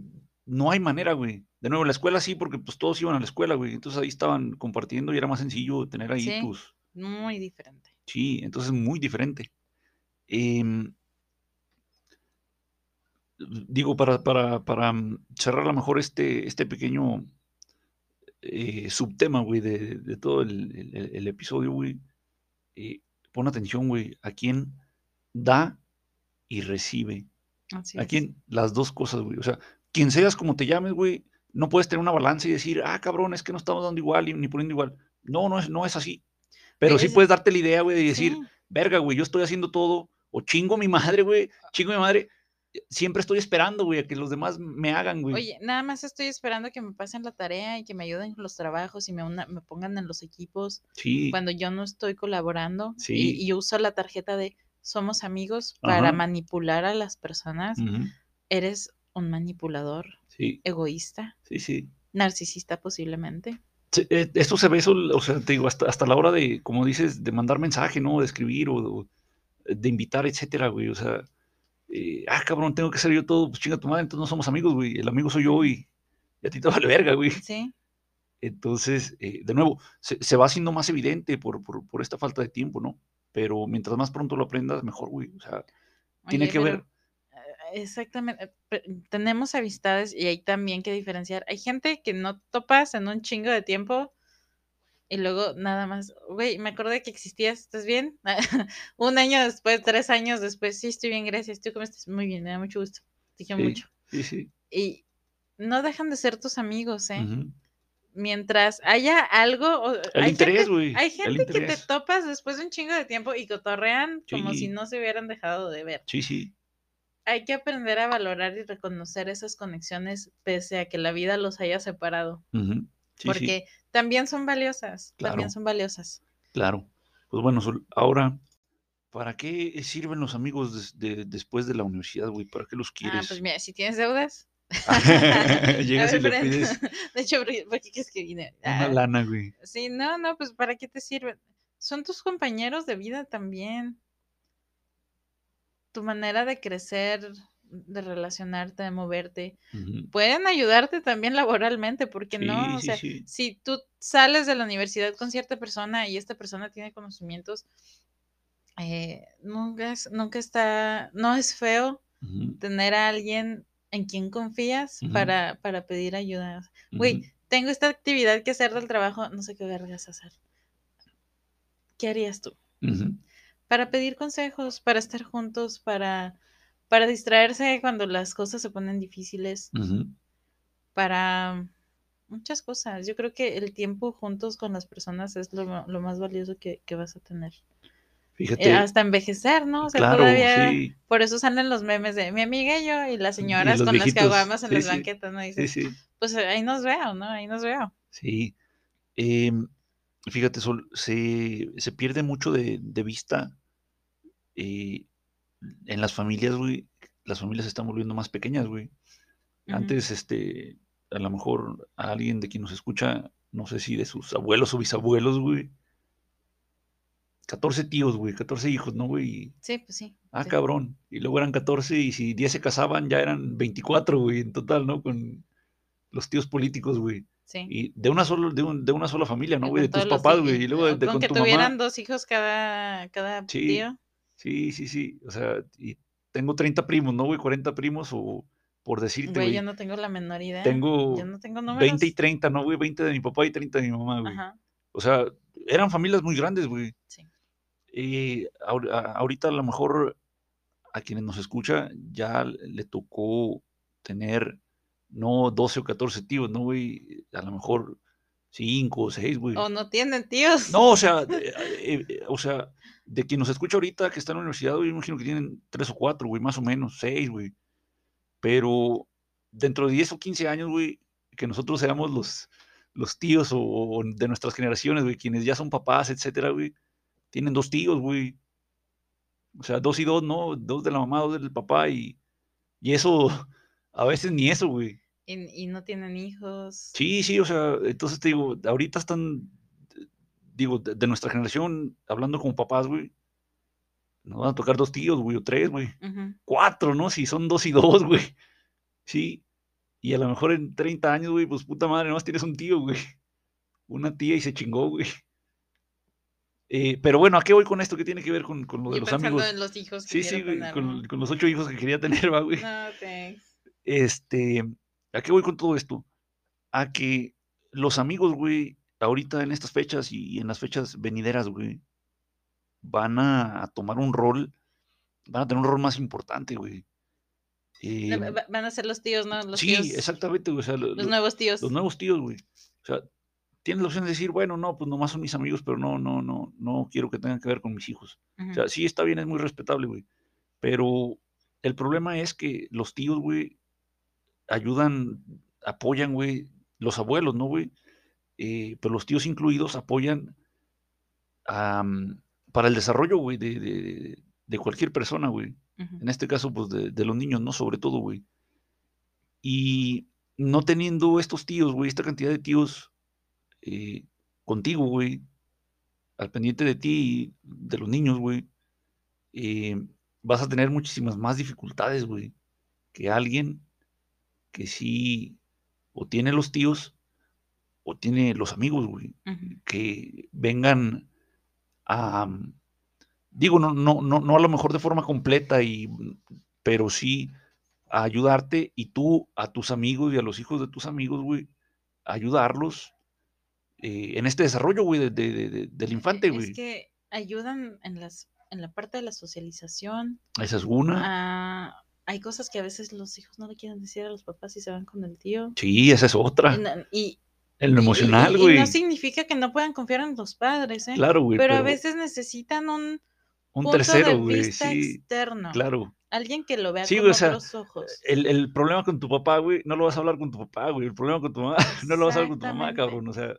no hay manera, güey. De nuevo, la escuela sí, porque pues todos iban a la escuela, güey. Entonces ahí estaban compartiendo y era más sencillo tener ahí Sí. tus... Muy diferente. Sí, entonces muy diferente. Em, digo, para, para, para mm, cerrar a lo mejor este, este pequeño eh, subtema, güey, de, de todo el, el- el episodio, güey, eh, pon atención, güey, a quién da y recibe. Así A quién, las dos cosas, güey. O sea, quien seas como te llames, güey, no puedes tener una balanza y decir, ah, cabrón, es que no estamos dando igual y- ni poniendo igual. No, no es, no es así. Pero sí Es- puedes darte la idea, güey, de decir, Sí. verga, güey, yo estoy haciendo todo, o chingo a mi madre, güey, chingo a mi madre, siempre estoy esperando, güey, a que los demás me hagan, güey. Oye, nada más estoy esperando que me pasen la tarea y que me ayuden con los trabajos y me, una- me pongan en los equipos sí, cuando yo no estoy colaborando. Y, Sí. y uso la tarjeta de somos amigos para manipular a las personas. Eres un manipulador, sí, egoísta, sí, sí. narcisista posiblemente. Sí, eh, Esto se ve, eso, o sea, te digo, hasta, hasta la hora de, como dices, de mandar mensaje, ¿no? De escribir o, o de invitar, etcétera, güey. O sea, eh, ah, cabrón, tengo que hacer yo todo, pues chinga tu madre, entonces no somos amigos, güey. El amigo soy yo y, y a ti te vale verga, güey. Sí, Entonces, eh, de nuevo, se, se va haciendo más evidente por, por, por esta falta de tiempo, ¿no? Pero mientras más pronto lo aprendas, mejor, güey. O sea, tiene que ver. Eh, Exactamente. eh, Tenemos amistades y hay también que diferenciar. Hay gente que no topas en un chingo de tiempo y luego nada más, güey, me acordé que existías, ¿estás bien? un año después, tres años después, sí, estoy bien, gracias. ¿Tú cómo estás? Muy bien, me da mucho gusto. Te quiero Sí, mucho. sí, sí. Y no dejan de ser tus amigos, ¿eh? Mientras haya algo, El hay interés, gente, güey. hay gente que te topas después de un chingo de tiempo y cotorrean como si no se hubieran dejado de ver Sí, sí. Hay que aprender a valorar y reconocer esas conexiones pese a que la vida los haya separado, sí. porque también son valiosas, Claro. también son valiosas. Claro. Pues bueno, ahora, ¿para qué sirven los amigos de- después de la universidad, güey? ¿Para qué los Ah, quieres? pues mira, si tienes deudas. Llegas A y ver, le pides De hecho, ¿por qué- por qué quieres que vine? una Ah, lana, güey. sí, no, no, pues ¿para qué te sirven? Son tus compañeros de vida también. Tu manera de crecer, de relacionarte, de moverte. Pueden ayudarte también laboralmente, porque no? O Sí, sea, sí, si tú sales de la universidad con cierta persona y esta persona tiene conocimientos, eh, nunca, es, nunca está, no es feo tener a alguien en quien confías para, para pedir ayuda. Güey, tengo esta actividad que hacer del trabajo, no sé qué vergas hacer. ¿Qué harías tú? Para pedir consejos, para estar juntos, para, para distraerse cuando las cosas se ponen difíciles, para muchas cosas. Yo creo que el tiempo juntos con las personas es lo, lo más valioso que, que vas a tener. Eh, Fíjate, hasta envejecer, ¿no? O sea, claro, todavía sí, por eso salen los memes de mi amiga y yo y las señoras con las viejitos, caguamas en sí, las banquetas, ¿no? Dices, sí, pues ahí nos veo, ¿no? Ahí nos veo. sí. Em, fíjate, Sol, se, se pierde mucho de, de vista eh, en las familias, güey. Las familias se están volviendo más pequeñas, güey. Antes, este, a lo mejor a alguien de quien nos escucha, no sé si de sus abuelos o bisabuelos, güey. 14 tíos, güey, 14 hijos, ¿no, güey? Sí, pues sí. Ah, sí. cabrón. Y luego eran 14 y si 10 se casaban ya eran 24, güey, en total, ¿no? Con los tíos políticos, güey. Sí. Y de una, sola, de, un- de una sola familia, ¿no, güey? De tus papás, güey. Y luego de, de con, con que tu tuvieran mamá. dos hijos cada, cada Sí, tío. Sí, sí, sí. O sea, y tengo 30 primos, ¿no, güey? 40 primos o por decirte, Güey, yo no tengo la menor idea. Tengo Yo no tengo números. 20 y 30, ¿no, güey? 20 de mi papá y 30 de mi mamá, güey. Ajá, O sea, eran familias muy grandes, güey. sí. Y ahorita a lo mejor a quienes nos escucha ya le tocó tener no 12 o 14 tíos, ¿no, güey? A lo mejor 5 o 6, güey. O no tienen tíos. No, o sea, eh, eh, eh, o sea, de quien nos escucha ahorita que está en la universidad, güey, yo imagino que tienen 3 o 4, güey, más o menos, 6, güey. Pero dentro de 10 o 15 años, güey, que nosotros seamos los, los tíos o, o de nuestras generaciones, güey, quienes ya son papás, etcétera, güey, tienen dos tíos, güey. O sea, dos y dos, ¿no? Dos de la mamá, dos del papá y, y eso, a veces ni eso, güey. Y, y no tienen hijos. Sí, sí, o sea, entonces te digo, ahorita están, digo, de, de nuestra generación, hablando como papás, güey, nos van a tocar dos tíos, güey, o tres, güey, cuatro, ¿no? Si son dos y dos, güey. Sí, y a lo mejor en 30 años, güey, pues puta madre, nomás tienes un tío, güey. Una tía y se chingó, güey. Eh, pero bueno, ¿a qué voy con esto? ¿Qué tiene que ver con, con lo de los amigos? en los hijos que Sí, sí, güey, tener, con, ¿no? con los ocho hijos que quería tener, va, güey. No, thanks. Este, ¿a qué voy con todo esto? A que los amigos, güey, ahorita en estas fechas y en las fechas venideras, güey, van a, tomar un rol, van a tener un rol más importante, güey. Em, va- Van a ser los tíos, ¿no? Los sí, tíos, exactamente, güey, o sea, lo- Los lo- nuevos tíos. los nuevos tíos, güey. O sea, tienes la opción de decir, bueno, no, pues nomás son mis amigos, pero no, no, no, no quiero que tengan que ver con mis hijos. O sea, sí está bien, es muy respetable, güey. Pero el problema es que los tíos, güey, ayudan, apoyan, güey, los abuelos, ¿no, güey? Eh, pero los tíos incluidos apoyan para el desarrollo, güey, de, de- de cualquier persona, güey. En este caso, pues, de, de los niños, ¿no? Sobre todo, güey. Y no teniendo estos tíos, güey, esta cantidad de tíos eh, contigo, güey, al pendiente de ti y de los niños, güey, eh, vas a tener muchísimas más dificultades, güey, que alguien que sí o tiene los tíos o tiene los amigos, güey, que vengan a, mm, digo, no, no, no, no a lo mejor de forma completa, y, mm, pero sí a ayudarte y tú a tus amigos y a los hijos de tus amigos, güey, ayudarlos eh, en este desarrollo, güey, de- de- de- de- del infante, güey. Es que ayudan en las en la parte de la socialización. Esa es una. Ah, hay cosas que a veces los hijos no le quieren decir a los papás y se van con el tío. Sí, esa es otra. Y, y- En lo y- emocional, y güey. no significa que no puedan confiar en los padres, ¿eh? Claro, güey. pero, Pero, a veces necesitan un un punto tercero, güey. vista Sí, externo. claro. Alguien que lo vea Sí, con o sea, otros ojos. El, el problema con tu papá, güey, no lo vas a hablar con tu papá, güey. El problema con tu mamá, no lo vas a hablar con tu mamá, cabrón. O sea,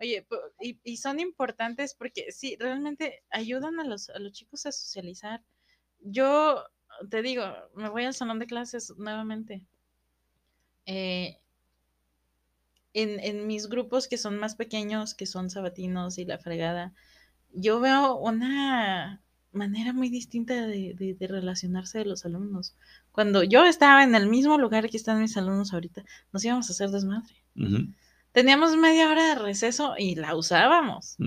Oye, y, y son importantes porque sí, realmente ayudan a los, a los chicos a socializar. Yo te digo, me voy al salón de clases nuevamente. Eh, en, en mis grupos que son más pequeños, que son sabatinos y la fregada, yo veo una manera muy distinta de, de- de relacionarse de los alumnos. Cuando yo estaba en el mismo lugar que están mis alumnos ahorita, nos íbamos a hacer desmadre. Teníamos media hora de receso y la usábamos.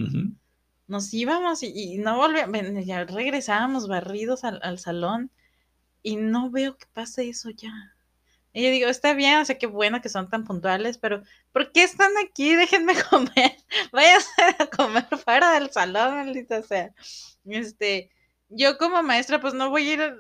Nos íbamos y, y no volvíamos, ya regresábamos barridos al, al salón y no veo que pase eso ya. Y yo digo, está bien, o sea, qué bueno que son tan puntuales, pero ¿por qué están aquí? Déjenme comer. Váyanse a comer fuera del salón, maldita sea. Este, yo como maestra, pues no voy a ir, a-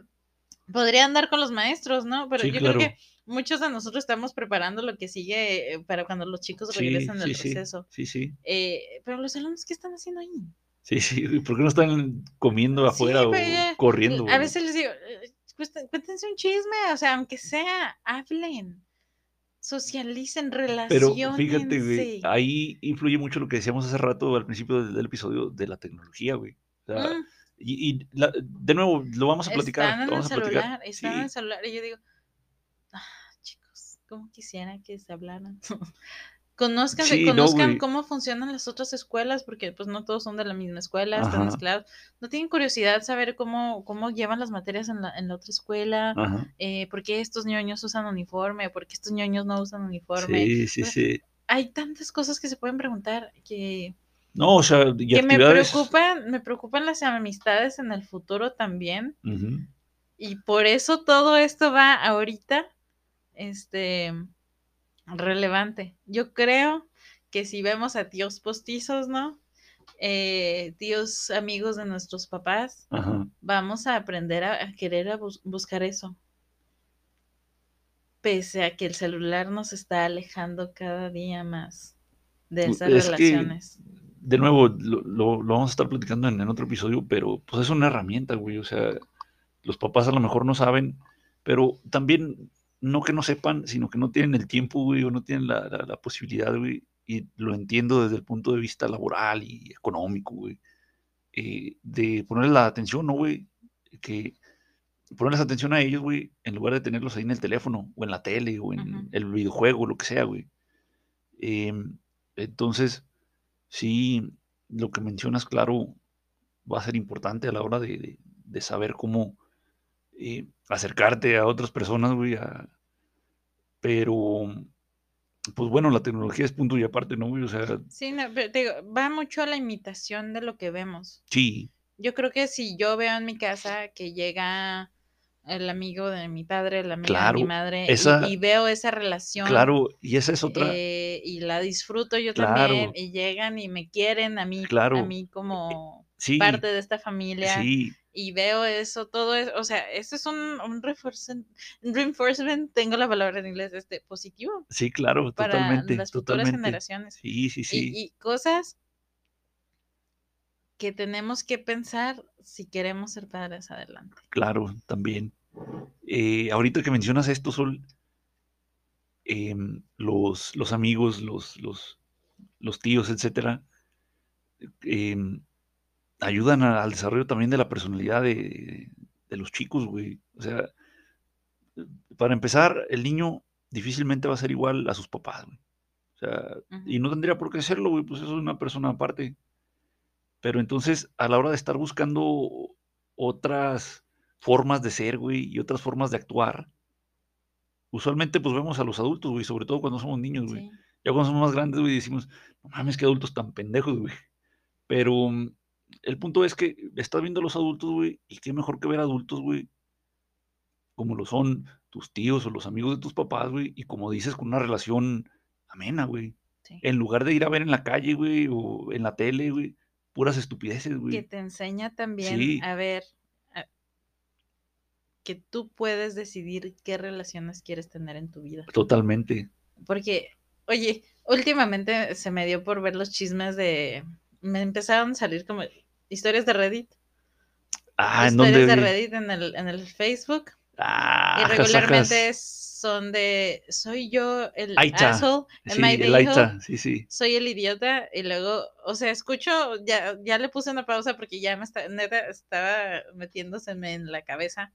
podría andar con los maestros, ¿no? Pero Sí, yo claro. creo que muchos de nosotros estamos preparando lo que sigue eh, para cuando los chicos Sí, regresan del sí, sí, receso. sí, sí. Eh, pero los alumnos, ¿qué están haciendo ahí? Sí, sí, ¿Por qué no están comiendo afuera Sí, o ya, corriendo? A veces les digo, cuéntense un chisme, o sea, aunque sea, hablen, socialicen, Pero fíjate, güey, ahí influye mucho lo que decíamos hace rato al principio del, del episodio de la tecnología, güey. O sea, Mm, y, y la- de nuevo, lo vamos a platicar. están en lo el vamos a platicar. celular, están en Sí, el celular, y yo digo, ah, chicos, ¿cómo quisiera que se hablaran? Conozcan, Sí, conozcan cómo funcionan las otras escuelas, porque pues no todos son de la misma escuela, están Ajá. mezclados. No tienen curiosidad saber cómo, cómo llevan las materias en la, en la otra escuela, eh, por qué estos ñoños usan uniforme, por qué estos ñoños no usan uniforme. Sí, sí, sí. Hay tantas cosas que se pueden preguntar que, No, o sea, y que me preocupan, me preocupan las amistades en el futuro también. Y por eso todo esto va ahorita este, relevante. Yo creo que si vemos a tíos postizos, ¿no? Eh, tíos amigos de nuestros papás, Ajá. vamos a aprender a, a querer a bus- buscar eso. Pese a que el celular nos está alejando cada día más de Pu- esas es que- relaciones. De nuevo, lo, lo- lo vamos a estar platicando en, en otro episodio, pero pues es una herramienta, güey. O sea, los papás a lo mejor no saben, pero también no que no sepan, sino que no tienen el tiempo, güey, o no tienen la, la- la posibilidad, güey. Y lo entiendo desde el punto de vista laboral y económico, güey. eh, de ponerles la atención, ¿no, güey? Que ponerles atención a ellos, güey, en lugar de tenerlos ahí en el teléfono, o en la tele, o en el videojuego, lo que sea, güey. Em, entonces, sí, lo que mencionas, claro, va a ser importante a la hora de, de- de saber cómo eh, acercarte a otras personas, güey. a- Pero, pues bueno, la tecnología es punto y aparte, ¿no, güey? O sea, Sí, no, pero te digo, va mucho a la imitación de lo que vemos. sí, Yo creo que si yo veo en mi casa que llega el amigo de mi padre, la amiga de mi madre, y- veo esa relación claro, y esa es otra, eh, y la disfruto yo Claro. también, y llegan y me quieren a mí, Claro. a mí como sí, parte de esta familia, sí, y veo eso, todo eso, o sea, eso es un, un reinforcement, reinforcement, tengo la palabra en inglés, este, positivo sí, claro, para totalmente, las futuras totalmente. generaciones. Sí, sí, sí. Y, y cosas que tenemos que pensar si queremos ser padres adelante. Claro, también. Eh, ahorita que mencionas esto, Sol, em, los, los amigos, los, los, los tíos, etcétera, em, ayudan a- al desarrollo también de la personalidad de, de los chicos, güey. O sea, para empezar, el niño difícilmente va a ser igual a sus papás, güey. O sea, y no tendría por qué serlo, güey, pues eso es una persona aparte. Pero entonces, a la hora de estar buscando otras formas de ser, güey, y otras formas de actuar, usualmente pues vemos a los adultos, güey, sobre todo cuando somos niños, güey. Sí. Ya cuando somos más grandes, güey, decimos, no mames, qué adultos tan pendejos, güey. Pero el punto es que estás viendo a los adultos, güey, y qué mejor que ver adultos, güey, como lo son tus tíos o los amigos de tus papás, güey, y como dices, con una relación amena, güey. Sí. En lugar de ir a ver en la calle, güey, o en la tele, güey, puras estupideces, Que güey. te enseña también Sí. a ver a- que tú puedes decidir qué relaciones quieres tener en tu vida. Totalmente. Porque, oye, últimamente se me dio por ver los chismes de... Me empezaron a salir como historias de Reddit. Ah, ¿en historias dónde? de Reddit en el, en el Facebook. Ah, y regularmente ajas. son de... Soy yo el Aita. asshole. Sí, el? Aita, sí, sí. soy el idiota y luego, o sea, escucho, ya, ya le puse una pausa porque ya me está, neta, estaba metiéndoseme en la cabeza.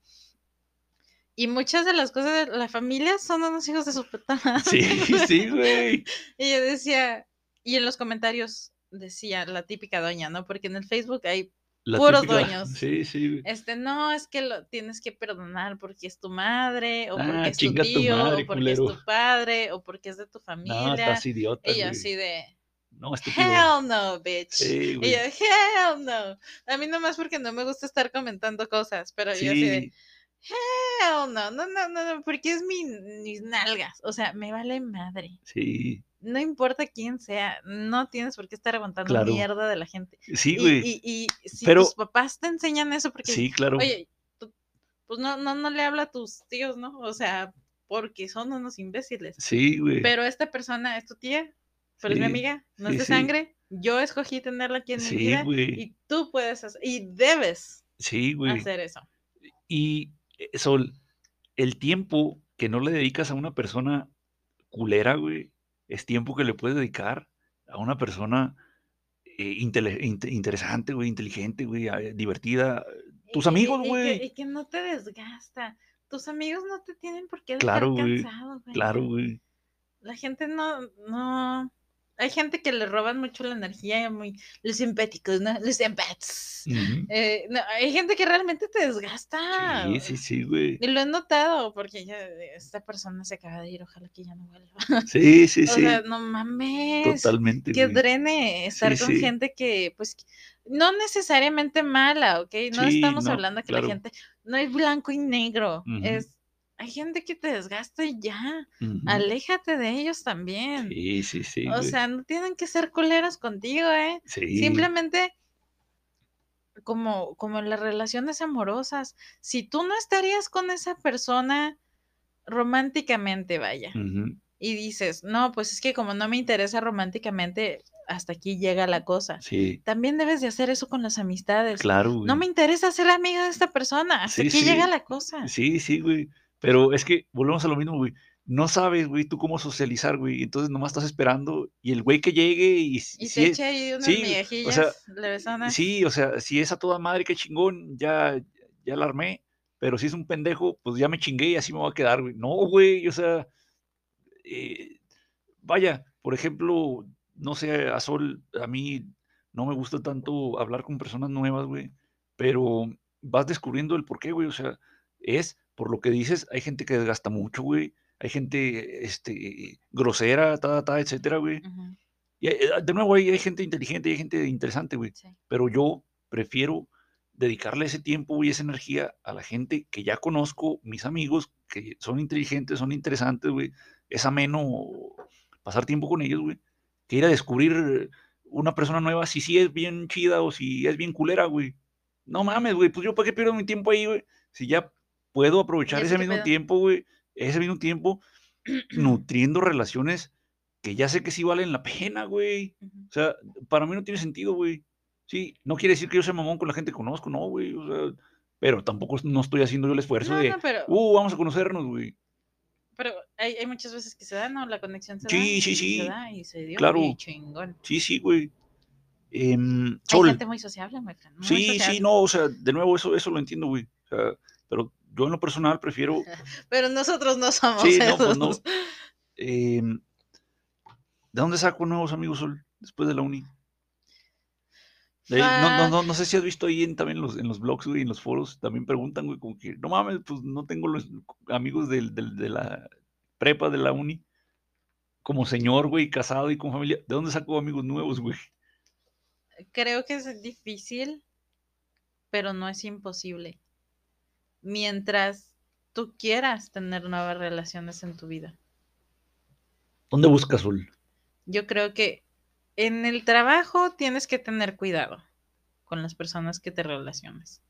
Y muchas de las cosas de la familia son unos hijos de su puta madre, Sí, sí, güey. Y yo decía, y en los comentarios decía la típica doña, ¿no? Porque en el Facebook hay, La Puros típica- dueños. Sí, sí, este, no, es que lo tienes que perdonar porque es tu madre, o Ah, porque es tu tío, madre, o porque es tu padre, o porque es de tu No, familia. estás idiota, y yo así de, No, estúpido. Hell no, bitch. Sí, y yo, hell no. A mí nomás porque no me gusta estar comentando cosas, pero yo así de, Sí, hell no, no, no, no, no, porque es mi, mis nalgas. O sea, me vale madre. sí, No importa quién sea, no tienes por qué estar aguantando Claro. mierda de la gente. sí, güey. y, y si Pero- tus papás te enseñan eso, porque, Sí, claro. oye, tú- pues no, no, no le habla a tus tíos, ¿no? O sea, porque son unos imbéciles. Sí, güey. Pero esta persona es tu tía, pero es mi amiga, no sí, es de sí. sangre. Yo escogí tenerla aquí en mi Sí, vida güey. y tú puedes hacer, y debes Sí, güey. hacer eso. Y eh, Sol, el tiempo que no le dedicas a una persona culera, güey, es tiempo que le puedes dedicar a una persona eh, intele- interesante, güey, inteligente, güey, eh, divertida. Tus Y- y- amigos, y que- güey. Y, que no te desgasta. Tus amigos no te tienen por qué Claro, dejar güey, cansado, güey. Claro, güey. La gente no, no. Hay gente que le roban mucho la energía, muy los simpáticos, ¿no? Los empaths. Ujú. Eh, no, hay gente que realmente te desgasta. Sí, sí, sí, güey. Y lo he notado, porque ya esta persona se acaba de ir, ojalá que ya no vuelva. Sí, sí, O sí. sea, no mames. Totalmente, Que güey. drene estar Sí, con sí. gente que, pues, no necesariamente mala, ¿ok? No Sí, estamos no, hablando que claro. la gente, no es blanco y negro, Ujú. es hay gente que te desgasta y ya. Aléjate de ellos también. Sí, sí, sí, o güey. sea, no tienen que ser culeros contigo, ¿eh? Sí. Simplemente como, como en las relaciones amorosas. Si tú no estarías con esa persona románticamente, vaya, y dices, no, pues es que como no me interesa románticamente, hasta aquí llega la cosa. Sí, También debes de hacer eso con las amistades. claro, güey. No me interesa ser amiga de esta persona, hasta Sí, aquí sí. llega la cosa. Sí, sí, güey. Pero es que volvemos a lo mismo, güey. No sabes, güey, tú cómo socializar, güey. Entonces nomás estás esperando y el güey que llegue y, Y si te es- eche ahí unas sí, o. Sí, o sea, si es a toda madre, qué chingón, ya, ya la armé. Pero si es un pendejo, pues ya me chingué y así me voy a quedar, güey. No, güey, o sea, eh, vaya, por ejemplo, no sé, a Sol, a mí no me gusta tanto hablar con personas nuevas, güey, pero vas descubriendo el por qué, güey, o sea, es por lo que dices, hay gente que desgasta mucho, güey, hay gente, este, grosera, ta, ta, etcétera, güey. Y eh, de nuevo, hay, hay gente inteligente hay gente interesante, güey sí. pero yo prefiero dedicarle ese tiempo y esa energía a la gente que ya conozco, mis amigos, que son inteligentes, son interesantes, güey. Es ameno pasar tiempo con ellos, güey. Que ir a descubrir una persona nueva, si sí es bien chida o si es bien culera, güey. No mames, güey, pues yo para qué pierdo mi tiempo ahí, güey. Si ya puedo aprovechar ese mismo pedo. tiempo, güey, ese mismo tiempo nutriendo relaciones que ya sé que sí valen la pena, güey. Ujú. O sea, para mí no tiene sentido, güey. Sí, no quiere decir que yo sea mamón con la gente que conozco, no, güey. O sea, pero tampoco no estoy haciendo yo el esfuerzo No, de, no, pero, uh, vamos a conocernos, güey. pero hay, hay muchas veces que se da, ¿no? La conexión se da. Sí, sí, sí. Se da y se dio. Claro. Y chingón. Sí, sí, güey. Em, Hay gente muy sociable, muy sí, sí, sociable. no, o sea, de nuevo, eso, eso lo entiendo, güey. O sea, pero yo en lo personal prefiero. Pero nosotros no somos Sí, no, pues no. em, ¿De dónde saco nuevos amigos, Sol? Después de la uni. De ahí, no, no, no, no sé si has visto ahí en, también los, en los blogs, güey, en los foros, también preguntan, güey, como que, no mames, pues no tengo los amigos del, del- de la prepa, de la uni, como señor, güey, casado y con familia. ¿De dónde saco amigos nuevos, güey? Creo que es difícil, pero no es imposible. Mientras tú quieras tener nuevas relaciones en tu vida. ¿Dónde buscas, Sol? Yo creo que en el trabajo tienes que tener cuidado con las personas que te relacionas,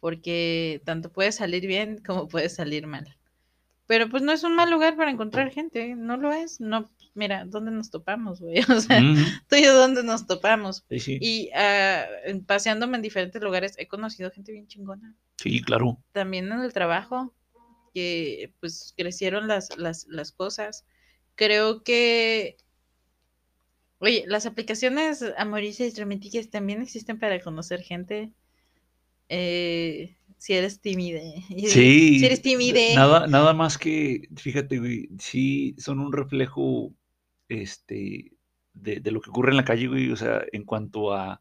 porque tanto puede salir bien como puede salir mal. Pero pues no es un mal lugar para encontrar gente, no lo es. No, mira, ¿dónde nos topamos, güey? O sea, Ujú, tú y yo, ¿dónde nos topamos? Sí, sí, Y en- paseándome en diferentes lugares he conocido gente bien chingona. sí, claro. También en el trabajo, que pues crecieron las, las, las cosas. Creo que, oye, las aplicaciones amorísticas y románticas también existen para conocer gente. eh, si eres tímida. Sí, Si eres tímida. Nada, nada más que, fíjate, güey, sí son un reflejo, este, de, de lo que ocurre en la calle, güey, o sea, en cuanto a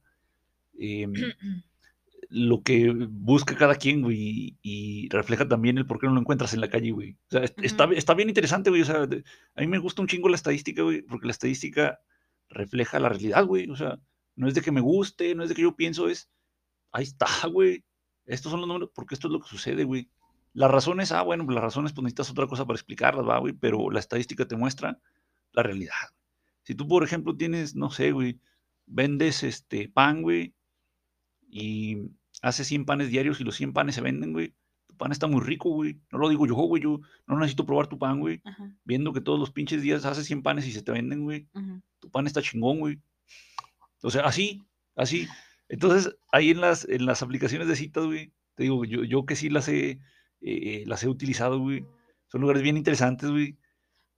em, lo que busca cada quien, güey, y, refleja también el por qué no lo encuentras en la calle, güey. O sea, es- está, está bien interesante, güey, o sea, de- a mí me gusta un chingo la estadística, güey, porque la estadística refleja la realidad, güey, o sea, no es de que me guste, no es de que yo pienso, es, ahí está, güey, estos son los números, porque esto es lo que sucede, güey. Las razones, ah, bueno, las razones, pues necesitas otra cosa para explicarlas, va, güey, pero la estadística te muestra la realidad. Si tú, por ejemplo, tienes, no sé, güey, vendes este pan, güey, y haces 100 panes diarios y los 100 panes se venden, güey, tu pan está muy rico, güey. No lo digo yo, güey, yo no necesito probar tu pan, güey. Ajá, Viendo que todos los pinches días haces 100 panes y se te venden, güey, tu pan está chingón, güey. O sea, así, así. Entonces, ahí en las, en las aplicaciones de citas, güey, te digo, yo, yo que sí las he, eh, las he utilizado, güey, son lugares bien interesantes, güey.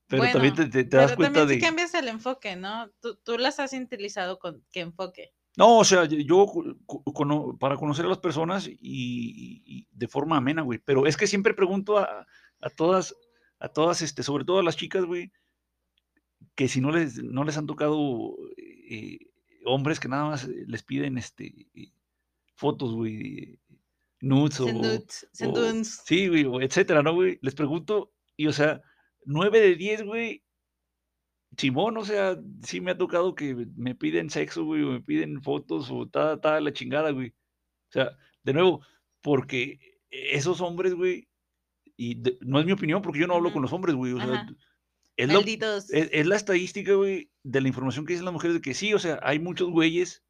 Pero también te, Bueno, te- das cuenta también de... si cambias el enfoque, ¿no? Tú, tú las has utilizado con qué enfoque. No, o sea, yo- cono- para conocer a las personas y, y- de forma amena, güey. Pero es que siempre pregunto a, a todas, a todas, este, sobre todo a las chicas, güey, que si no les, no les han tocado eh, hombres que nada más les piden, este, fotos, güey, nudes o, o- sí, güey, etcétera, ¿no, güey? Les pregunto y, o sea, nueve de diez, güey, Simón, o sea, sí me ha tocado que me piden sexo, güey, o me piden fotos o ta, ta, la chingada, güey. O sea, de nuevo, porque esos hombres, güey, y de- no es mi opinión porque yo no hablo con los hombres, güey. O sea, es, la, Malditos es, es la estadística, güey, de la información que dicen las mujeres de que sí, o sea, hay muchos güeyes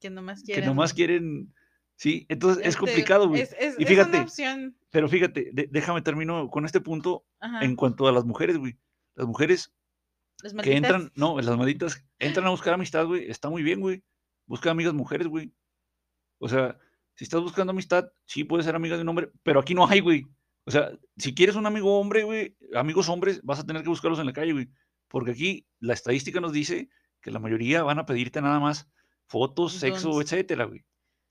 que nomás que quieren. nomás quieren, sí, entonces es este, complicado, güey. Es, es- Y es fíjate, una opción. pero fíjate, de- déjame termino con este punto Ajá. en cuanto a las mujeres, güey. Las mujeres Las que entran, no, las malditas, entran a buscar amistad, güey, está muy bien, güey. Busca amigas mujeres, güey. O sea, si estás buscando amistad, sí puedes ser amiga de un hombre, pero aquí no hay, güey. O sea, si quieres un amigo hombre, güey, amigos hombres, vas a tener que buscarlos en la calle, güey. Porque aquí la estadística nos dice que la mayoría van a pedirte nada más fotos, sexo, etcétera, güey.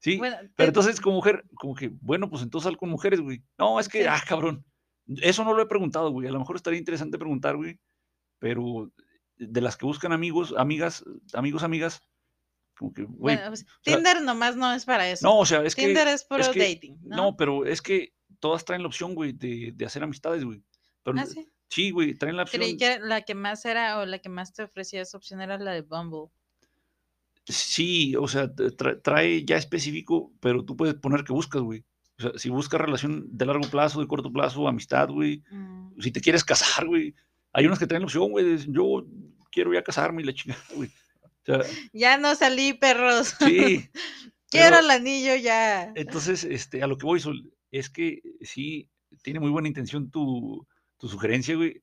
Sí, Bueno, pero entonces como mujer, como que, bueno, pues entonces sal con mujeres, güey. No, es que, Sí. ah, cabrón. Eso no lo he preguntado, güey. A lo mejor estaría interesante preguntar, güey. Pero de las que buscan amigos, amigas, amigos, amigas, como que, güey. bueno, pues, sea, Tinder nomás no es para eso. no, o sea, es que. Tinder es puro es que- dating, ¿no? No, pero es que todas traen la opción, güey, de, de hacer amistades, güey. Pero, Ah, sí. sí, güey, traen la opción. Creí que la que más era o la que más te ofrecía esa opción era la de Bumble. Sí, o sea, tra- trae ya específico, pero tú puedes poner que buscas, güey. O sea, si buscas relación de largo plazo, de corto plazo, amistad, güey. Mm, Si te quieres casar, güey. Hay unas que traen la opción, güey, yo quiero ya casarme y la chingada, güey. O sea, Ya no salí, perros. sí. Quiero pero- el anillo ya. Entonces, este, a lo que voy, Sol, es que sí, tiene muy buena intención tu, tu sugerencia, güey,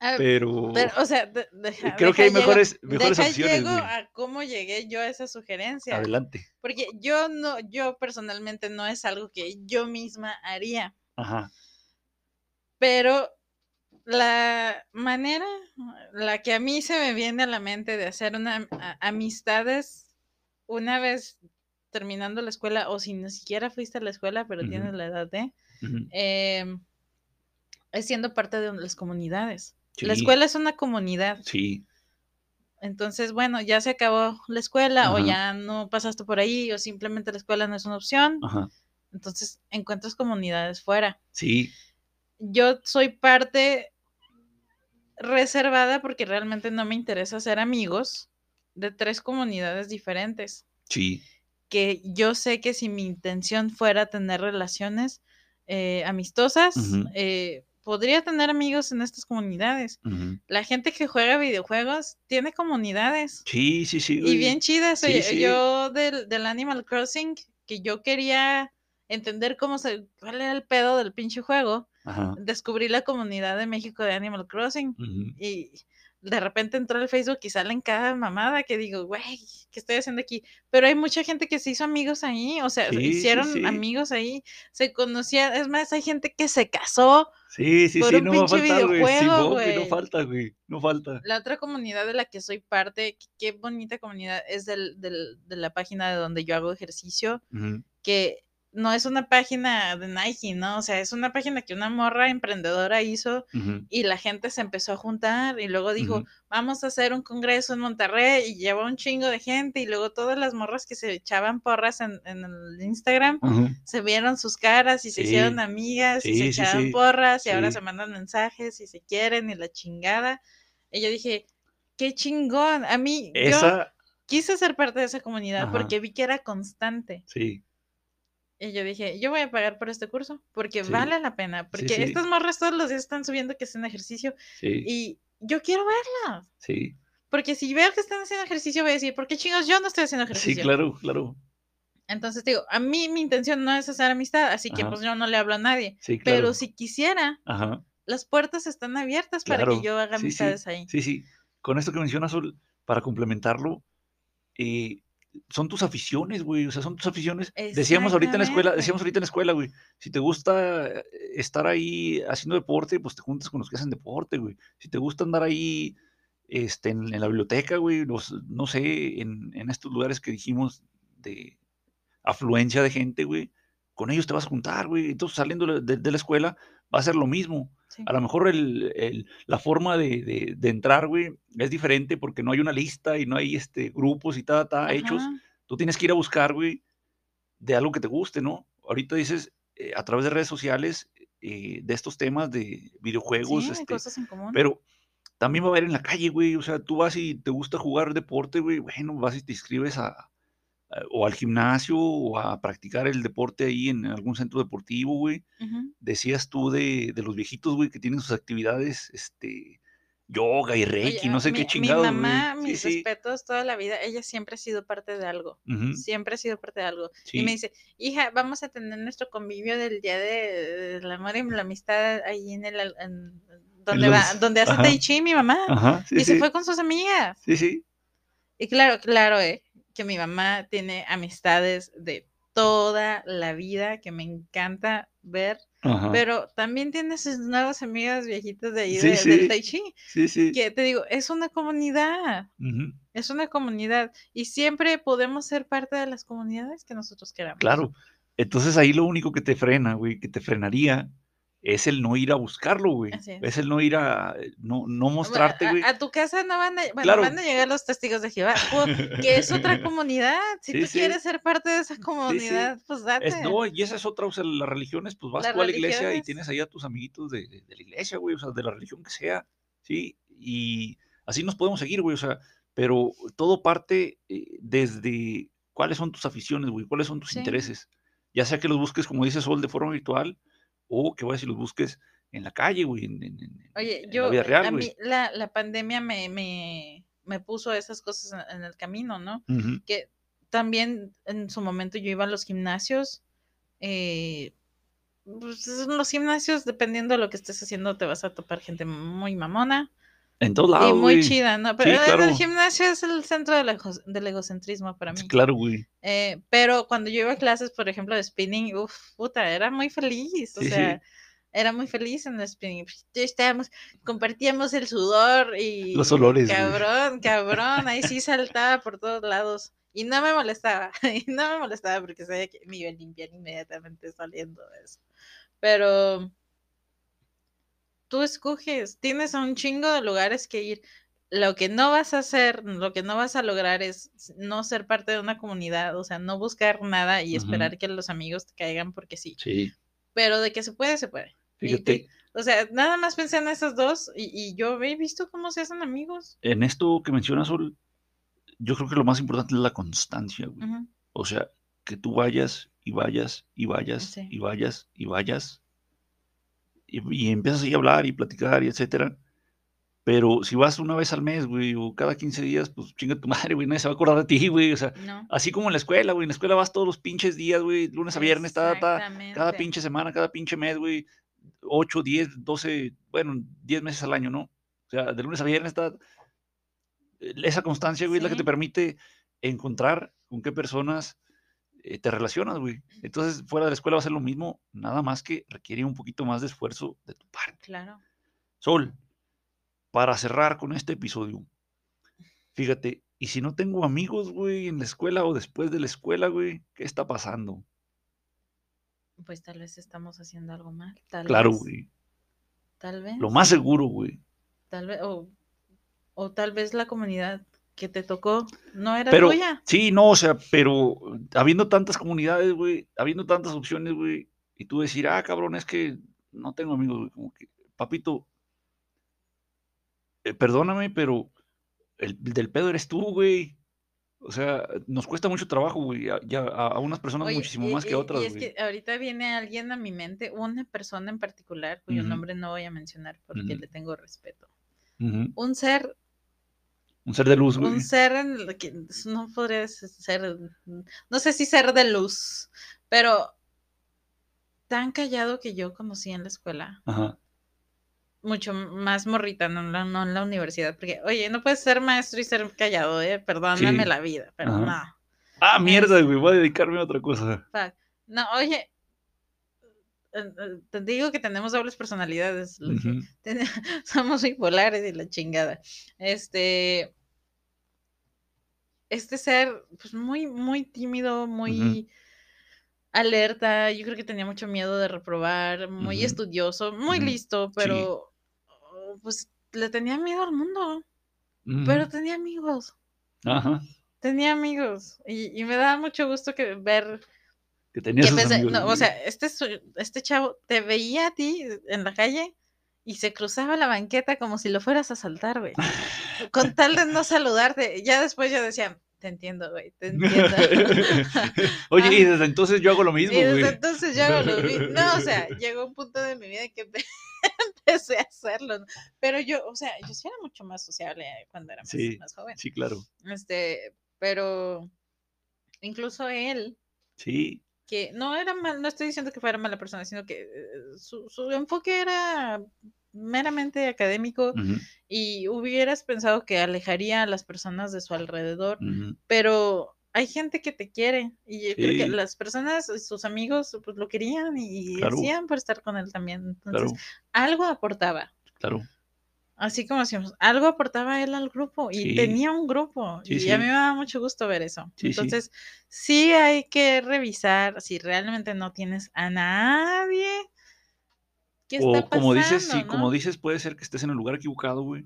Ah, pero, pero, o sea, de- deja- creo que hay llego- mejores, mejores deja opciones, llego a cómo llegué yo a esa sugerencia. Adelante. Porque yo no, yo personalmente no es algo que yo misma haría. Ajá. Pero la manera, la que a mí se me viene a la mente de hacer una a- amistades una vez terminando la escuela, o si ni siquiera fuiste a la escuela, pero tienes la edad de, em, es siendo parte de las comunidades. La escuela es una comunidad. Sí, Entonces, bueno, ya se acabó la escuela o ya no pasaste por ahí o simplemente la escuela no es una opción. ajá. Entonces, encuentras comunidades fuera. Sí, Yo soy parte reservada porque realmente no me interesa ser amigos de tres comunidades diferentes. sí, Que yo sé que si mi intención fuera tener relaciones eh, amistosas, eh, podría tener amigos en estas comunidades. La gente que juega videojuegos tiene comunidades. sí, sí, sí, Y bien chidas. Sí, sí. Yo del, del Animal Crossing, que yo quería entender cómo se, cuál era el pedo del pinche juego, Ajá. descubrí la comunidad de México de Animal Crossing y de repente entró al Facebook y salen cada mamada que digo, güey, ¿qué estoy haciendo aquí? Pero hay mucha gente que se hizo amigos ahí, o sea, se Sí, hicieron sí. amigos ahí, se conocían, es más, hay gente que se casó. Sí, sí, por sí, un no va a pinche faltar, güey. videojuego, güey, no falta, güey. No falta. La otra comunidad de la que soy parte, qué- bonita comunidad, es del, del- de la página de donde yo hago ejercicio, que no es una página de Nike, ¿no? O sea, es una página que una morra emprendedora hizo y la gente se empezó a juntar y luego dijo, vamos a hacer un congreso en Monterrey y lleva un chingo de gente y luego todas las morras que se echaban porras en, en el Instagram se vieron sus caras y se hicieron amigas y se sí, echaban porras y ahora se mandan mensajes y se quieren y la chingada. Y yo dije, qué chingón. A mí, yo quise ser parte de esa comunidad Ajá. porque vi que era constante. sí, Y yo dije, yo voy a pagar por este curso porque Sí. vale la pena. Porque sí. estas morras todos los días están subiendo que hacen ejercicio sí, y yo quiero verlas. sí. Porque si veo que están haciendo ejercicio, voy a decir, ¿por qué chingos yo no estoy haciendo Sí, ejercicio? claro, claro. Entonces digo, a mí mi intención no es hacer amistad, así que Ajá. pues yo no le hablo a nadie. Sí, claro. Pero si quisiera, Ajá. las puertas están abiertas para Claro, que yo haga sí, sí, amistades ahí. Sí, sí. Con esto que mencionas, para complementarlo, eh, son tus aficiones, güey. O sea, son tus aficiones. Decíamos ahorita en la escuela, decíamos ahorita en la escuela, güey. Si te gusta eh, estar ahí haciendo deporte, pues te juntas con los que hacen deporte, güey. Si te gusta andar ahí este, en, en la biblioteca, güey, los, no sé, en, en estos lugares que dijimos de afluencia de gente, güey, con ellos te vas a juntar, güey. Entonces, saliendo de, de- de la escuela, va a ser lo mismo. Sí. A lo mejor el, el- la forma de, de- de entrar, güey, es diferente porque no hay una lista y no hay este, grupos y ta, ta, hechos. Tú tienes que ir a buscar, güey, de algo que te guste, ¿no? Ahorita dices, eh, a través de redes sociales, eh, de estos temas de videojuegos, Sí, este, cosas en común. pero también va a haber en la calle, güey. O sea, tú vas y te gusta jugar deporte, güey. Bueno, vas y te inscribes a, o al gimnasio o a practicar el deporte ahí en algún centro deportivo, güey. Decías tú de, de los viejitos, güey, que tienen sus actividades, este, yoga y reiki, Oye, no sé mi, qué mi chingados, güey. mamá, mis sí. respetos toda la vida, ella siempre ha sido parte de algo. Siempre ha sido parte de algo. Y me dice, hija, vamos a tener nuestro convivio del día de- del amor y la amistad ahí en el, en- donde va, donde hace ajá. Tai Chi mi mamá. Ajá, y se fue con sus amigas. Sí, sí. Y claro, claro, eh, que mi mamá tiene amistades de toda la vida que me encanta ver, Ajá. pero también tiene sus nuevas amigas viejitas de ahí Sí, de- sí. del Tai Chi, Sí, sí. que te digo, es una comunidad. Es una comunidad y siempre podemos ser parte de las comunidades que nosotros queramos. Claro. Entonces ahí lo único que te frena, güey, que te frenaría, es el no ir a buscarlo, güey. Es. Es el no ir a, no, no Bueno, mostrarte, a, güey. a tu casa no van a, bueno, Claro. van a llegar los testigos de Jehová, po- que es otra comunidad. Si Sí, tú sí. quieres ser parte de esa comunidad, pues date. Es, no, y esa es otra, o sea, las religiones, pues vas Las tú a la iglesia y tienes ahí a tus amiguitos de, de- de la iglesia, güey, o sea, de la religión que sea, ¿sí? Y así nos podemos seguir, güey, o sea, pero todo parte eh, desde cuáles son tus aficiones, güey, cuáles son tus intereses. Ya sea que los busques, como dice Sol, de forma virtual, o que vayas y los busques en la calle, güey, en, en- en- Oye, en yo, la vida real, a güey. mí la, la pandemia me, me, me puso esas cosas en, el camino, ¿no? Que también en su momento yo iba a los gimnasios. eh, pues, en los gimnasios, dependiendo de lo que estés haciendo, te vas a topar gente muy mamona. En todos Y lados, muy güey. chida, ¿no? Pero Sí, claro. el gimnasio es el centro del, ego- del egocentrismo para mí. Sí, Claro, güey. Eh, pero cuando yo iba a clases, por ejemplo, de spinning, uff, puta, era muy feliz. O Sí, sea, era muy feliz en el spinning. Pues, estábamos, compartíamos el sudor y. Los olores, güey. Cabrón, cabrón, ahí sí saltaba por todos lados. Y no me molestaba, y no me molestaba porque sabía que me iba a limpiar inmediatamente saliendo de eso. Pero tú escoges, tienes a un chingo de lugares que ir. Lo que no vas a hacer, lo que no vas a lograr es no ser parte de una comunidad, o sea, no buscar nada y esperar que los amigos te caigan porque sí. Sí, Pero de que se puede, se puede. Fíjate. te- o sea, nada más pensé en esos dos y, y yo he visto cómo se hacen amigos. en esto que mencionas, Sol, yo creo que lo más importante es la constancia, güey. O sea, que tú vayas y vayas y vayas Sí. y vayas y vayas y, y empiezas ahí a hablar y platicar y etcétera. Pero si vas una vez al mes, güey, o cada 15 días, pues chinga tu madre, güey, nadie se va a acordar de ti, güey. O sea, No. así como en la escuela, güey. En la escuela vas todos los pinches días, güey, lunes a viernes, ta, ta, cada pinche semana, cada pinche mes, güey. 8, 10, 12, bueno, 10 meses al año, ¿no? O sea, de lunes a viernes está. Esa constancia, güey, es la que te Sí. permite encontrar con qué personas eh, te relacionas, güey. Entonces, fuera de la escuela va a ser lo mismo, nada más que requiere un poquito más de esfuerzo de tu parte. Claro. Sol, para cerrar con este episodio, fíjate, y si no tengo amigos, güey, en la escuela o después de la escuela, güey, ¿qué está pasando? Pues tal vez estamos haciendo algo mal. Tal Claro, vez. güey. Tal vez. Lo más seguro, güey. Tal vez. O, o tal vez la comunidad que te tocó no era Pero, tuya. sí, no, o sea, pero habiendo tantas comunidades, güey, habiendo tantas opciones, güey, y tú decir, ah, cabrón, es que no tengo amigos, güey, como que, papito, eh, perdóname, pero el del pedo eres tú, güey. O sea, nos cuesta mucho trabajo, güey, a, ya a, unas personas Oye, muchísimo y- más que a otras, Y es güey. que ahorita viene alguien a mi mente, una persona en particular, cuyo nombre no voy a mencionar porque le tengo respeto. Un ser, Un ser de luz, güey. un ser en que no podría ser, no sé si ser de luz, pero tan callado que yo conocí en la escuela. Ajá. mucho más morrita, no, en la- no en la universidad, porque, oye, no puedes ser maestro y ser callado, ¿eh? Perdóname Sí. la vida, pero Ajá. no. Ah, mierda, Este- güey, voy a dedicarme a otra cosa. No, oye, te digo que tenemos dobles personalidades, lo que- Ujú. ten- somos bipolares y la chingada. Este, este ser, pues muy, muy tímido, muy alerta, yo creo que tenía mucho miedo de reprobar, muy estudioso, muy listo, pero oh, pues le tenía miedo al mundo. Pero tenía amigos, Ajá. tenía amigos. Y, y me daba mucho gusto que ver. Que tenía que sus pensé- amigos, no, o güey. sea, este, este chavo te veía a ti en la calle y se cruzaba la banqueta como si lo fueras a saltar, güey. Con tal de no saludarte. Ya después yo decía, te entiendo, güey, te entiendo. Oye, y desde entonces yo hago lo mismo, y desde güey. entonces yo hago lo mismo. No, o sea, llegó un punto de mi vida que empe- empecé a hacerlo. ¿no? Pero yo, o sea, yo sí era mucho más sociable cuando era más, Sí. más joven. Sí, claro. Este, pero incluso él, Sí, que no era mal, no estoy diciendo que fuera mala persona, sino que eh, su, su enfoque era meramente académico y hubieras pensado que alejaría a las personas de su alrededor, pero hay gente que te quiere y yo creo que las personas, sus amigos, pues lo querían y Claro. hacían por estar con él también. Entonces, claro, algo aportaba. claro. Así como decíamos, algo aportaba él al grupo y Sí. tenía un grupo Sí, y sí. a mí me da mucho gusto ver eso. Entonces, sí hay que revisar si realmente no tienes a nadie. ¿Qué está O como dices, sí, como dices, puede ser que estés en el lugar equivocado, güey.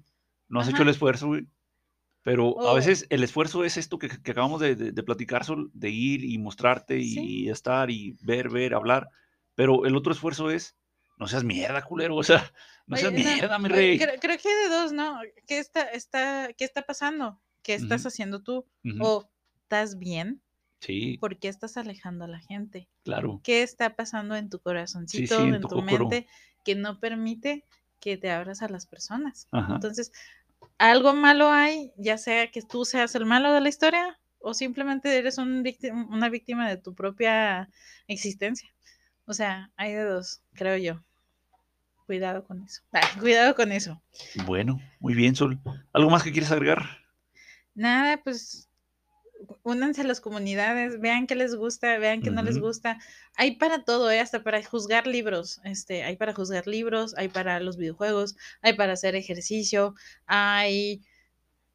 No has hecho el esfuerzo, güey. Pero a veces el esfuerzo es esto que, que acabamos de, de- de platicar, Sol, de ir y mostrarte y estar y ver, ver, hablar. Pero el otro esfuerzo es, no seas mierda, culero. O sea, no seas Oye, no, mierda, mi oye, rey. creo, creo que hay de dos, ¿no? ¿Qué está, está, qué está pasando? ¿Qué estás haciendo tú? ¿O estás bien? Sí, ¿Por qué estás alejando a la gente? claro. ¿Qué está pasando en tu corazoncito, en en tu mente, que no permite que te abras a las personas? Ajá. Entonces, algo malo hay, ya sea que tú seas el malo de la historia o simplemente eres un una víctima de tu propia existencia. O sea, hay de dos, creo yo. Cuidado con eso. Cuidado con eso. Bueno, muy bien, Sol. ¿Algo más que quieres agregar? Nada, pues únanse a las comunidades, vean qué les gusta, vean qué no les gusta. Hay para todo, ¿eh? hasta para juzgar libros. Este, hay para juzgar libros, hay para los videojuegos, hay para hacer ejercicio, hay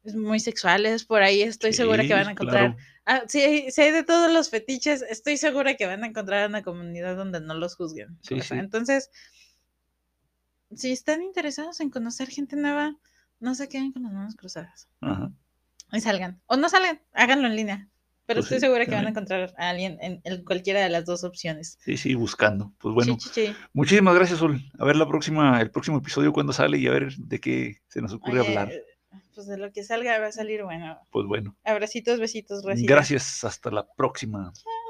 muy sexuales, por ahí estoy segura que van a encontrar. claro. Ah, sí, sí hay de todos los fetiches, estoy segura que van a encontrar una comunidad donde no los juzguen. Sí. Entonces, si están interesados en conocer gente nueva, no se queden con las manos cruzadas Ajá. y salgan. O no salgan, háganlo en línea. Pero Pues estoy sí, segura que van a encontrar a alguien en, en cualquiera de las dos opciones. Sí, sí, buscando. Pues bueno, Sí, sí, muchísimas gracias, Sol. A ver la próxima, el próximo episodio cuando sale y a ver de qué se nos ocurre Oye, hablar. Pues de lo que salga va a salir bueno. Pues bueno, Abracitos, besitos, rasitas. gracias. Hasta la próxima. Chao.